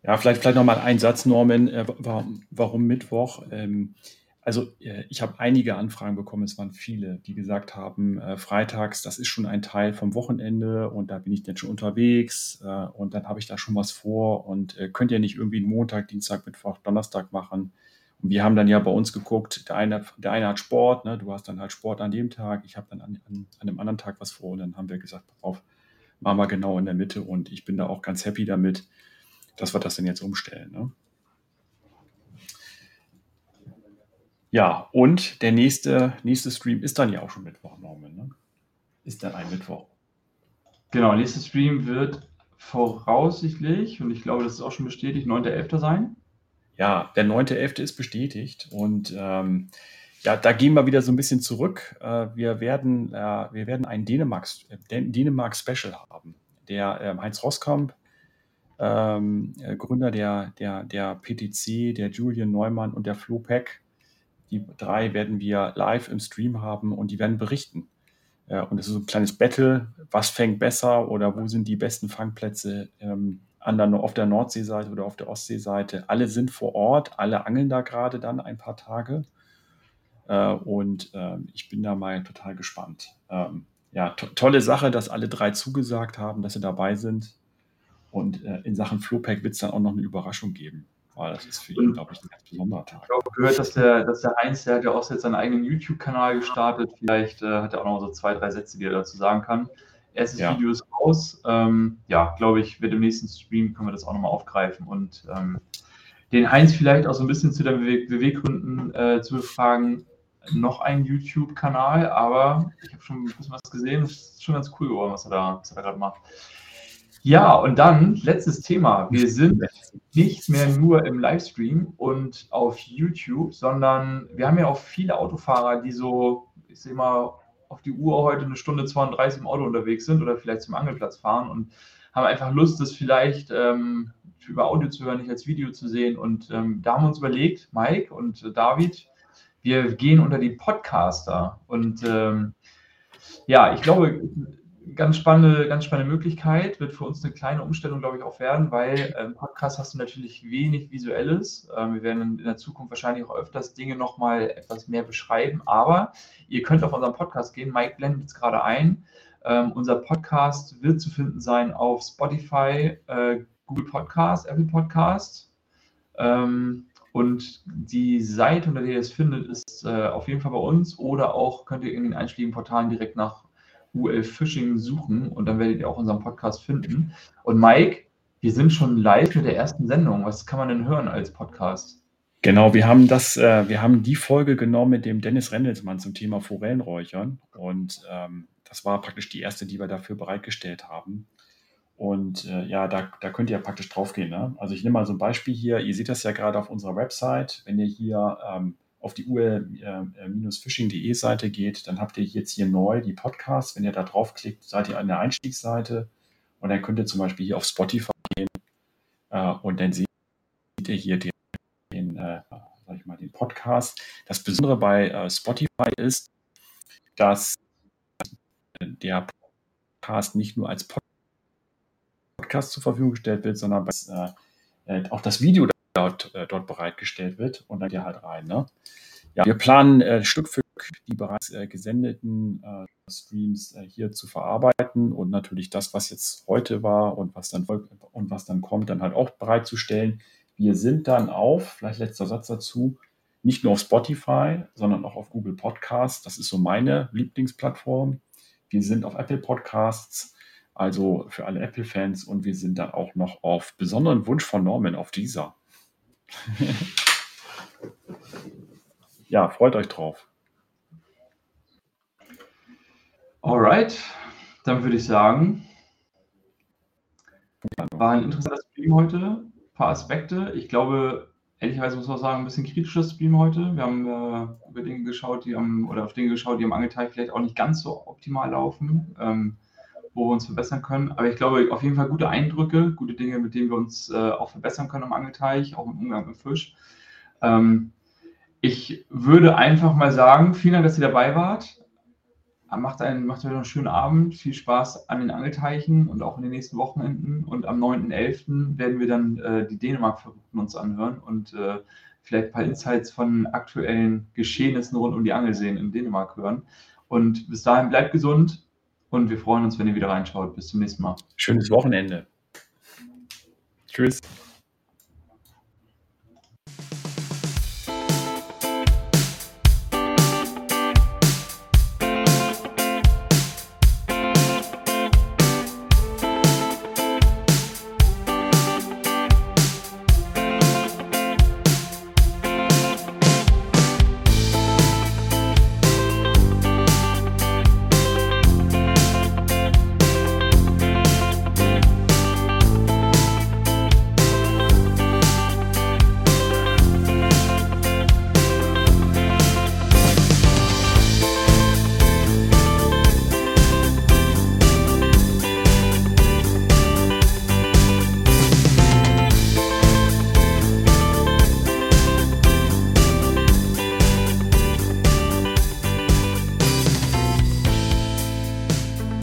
ja, vielleicht, vielleicht nochmal ein Satz, Norman, äh, warum, warum Mittwoch? Ähm, also äh, ich habe einige Anfragen bekommen, es waren viele, die gesagt haben, äh, freitags, das ist schon ein Teil vom Wochenende und da bin ich dann schon unterwegs äh, und dann habe ich da schon was vor und äh, könnt ihr nicht irgendwie einen Montag, Dienstag, Mittwoch, Donnerstag machen? Und wir haben dann ja bei uns geguckt, der eine, der eine hat Sport, ne, du hast dann halt Sport an dem Tag, ich habe dann an, an, an einem anderen Tag was vor und dann haben wir gesagt, pass auf, machen wir genau in der Mitte und ich bin da auch ganz happy damit dass wir das denn jetzt umstellen. Ne? Ja, und der nächste, nächste Stream ist dann ja auch schon Mittwoch, Norman. Ne? Ist dann ein Mittwoch. Genau, nächster Stream wird voraussichtlich, und ich glaube, das ist auch schon bestätigt, 9.11. sein. Ja, der 9.11. ist bestätigt und ähm, ja, da gehen wir wieder so ein bisschen zurück. Äh, wir, werden, äh, wir werden ein Dänemark-Special haben. Der ähm, Heinz Roskamp, ähm, äh, Gründer der, der, der PTC, der Julian Neumann und der Flo Peck, die drei werden wir live im Stream haben und die werden berichten. Und es ist ein kleines Battle, was fängt besser oder wo sind die besten Fangplätze ähm, an der, auf der Nordseeseite oder auf der Ostseeseite. Alle sind vor Ort, alle angeln da gerade dann ein paar Tage. Äh, und äh, ich bin da mal total gespannt. Ähm, ja, to tolle Sache, dass alle drei zugesagt haben, dass sie dabei sind. Und äh, in Sachen Flowpack wird es dann auch noch eine Überraschung geben. Weil das ist für ihn, glaube ich, ein ganz besonderer Tag. Ich habe gehört, dass der, dass der Heinz, der hat ja auch jetzt seinen eigenen YouTube-Kanal gestartet. Vielleicht äh, hat er auch noch so zwei, drei Sätze, die er dazu sagen kann. Erstes ja. Video ist raus. Ähm, ja, glaube ich, wird im nächsten Stream können wir das auch nochmal aufgreifen und ähm, den Heinz vielleicht auch so ein bisschen zu den Bewe Beweggründen äh, zu befragen noch einen YouTube-Kanal, aber ich habe schon ein bisschen was gesehen. Das ist schon ganz cool geworden, was er da, da gerade macht. Ja, und dann letztes Thema. Wir sind nicht mehr nur im Livestream und auf YouTube, sondern wir haben ja auch viele Autofahrer, die so, ich sehe mal, auf die Uhr heute eine Stunde 32 im Auto unterwegs sind oder vielleicht zum Angelplatz fahren und haben einfach Lust, das vielleicht ähm, über Audio zu hören, nicht als Video zu sehen. Und ähm, da haben wir uns überlegt, Mike und äh, David, wir gehen unter die Podcaster. Und ähm, ja, ich glaube, ganz spannende, ganz spannende Möglichkeit, wird für uns eine kleine Umstellung, glaube ich, auch werden, weil ähm, Podcast hast du natürlich wenig Visuelles. Ähm, wir werden in der Zukunft wahrscheinlich auch öfters Dinge nochmal etwas mehr beschreiben, aber ihr könnt auf unseren Podcast gehen. Mike blendet es gerade ein. Ähm, unser Podcast wird zu finden sein auf Spotify, äh, Google Podcast, Apple Podcast. Und die Seite, unter der ihr es findet, ist äh, auf jeden Fall bei uns oder auch könnt ihr in den einschlägigen Portalen direkt nach UL Fishing suchen und dann werdet ihr auch unseren Podcast finden. Und Mike, wir sind schon live mit der ersten Sendung. Was kann man denn hören als Podcast? Genau, wir haben das, äh, wir haben die Folge genommen mit dem Dennis Rendelsmann zum Thema Forellenräuchern und ähm, das war praktisch die erste, die wir dafür bereitgestellt haben. Und äh, ja, da, da könnt ihr ja praktisch draufgehen. Ne? Also ich nehme mal so ein Beispiel hier. Ihr seht das ja gerade auf unserer Website. Wenn ihr hier ähm, auf die ur-fishing.de Seite geht, dann habt ihr jetzt hier neu die Podcasts. Wenn ihr da draufklickt, seid ihr an der Einstiegsseite und dann könnt ihr zum Beispiel hier auf Spotify gehen äh, und dann seht ihr hier den, den äh, ich mal, den Podcast. Das Besondere bei äh, Spotify ist, dass der Podcast nicht nur als Podcast zur Verfügung gestellt wird, sondern äh, äh, auch das Video dort, äh, dort bereitgestellt wird und dann hier halt rein. Ne? Ja, wir planen äh, Stück für Stück die bereits äh, gesendeten äh, Streams hier zu verarbeiten und natürlich das, was jetzt heute war und was dann und was dann kommt, dann halt auch bereitzustellen. Wir sind dann auf, vielleicht letzter Satz dazu, nicht nur auf Spotify, sondern auch auf Google Podcasts. Das ist so meine Lieblingsplattform. Wir sind auf Apple Podcasts also für alle Apple-Fans und wir sind dann auch noch auf besonderen Wunsch von Norman auf dieser. Ja, freut euch drauf. Alright, dann würde ich sagen, war ein interessantes Stream heute. Ein paar Aspekte. Ich glaube, ehrlicherweise muss man sagen, ein bisschen kritisches Stream heute. Wir haben äh, über Dinge geschaut, die am, oder auf Dinge geschaut, die am Angelteil vielleicht auch nicht ganz so optimal laufen. Ähm, wo wir uns verbessern können. Aber ich glaube, auf jeden Fall gute Eindrücke, gute Dinge, mit denen wir uns äh, auch verbessern können am Angelteich, auch im Umgang mit Fisch. Ähm, ich würde einfach mal sagen, vielen Dank, dass ihr dabei wart. Macht, einen, macht einen schönen Abend, viel Spaß an den Angelteichen und auch in den nächsten Wochenenden. Und am 9.11. werden wir dann äh, die Dänemark-Verrückten uns anhören und äh, vielleicht ein paar Insights von aktuellen Geschehnissen rund um die Angelseen in Dänemark hören. Und bis dahin bleibt gesund, und wir freuen uns, wenn ihr wieder reinschaut. Bis zum nächsten Mal. Schönes Wochenende. Tschüss.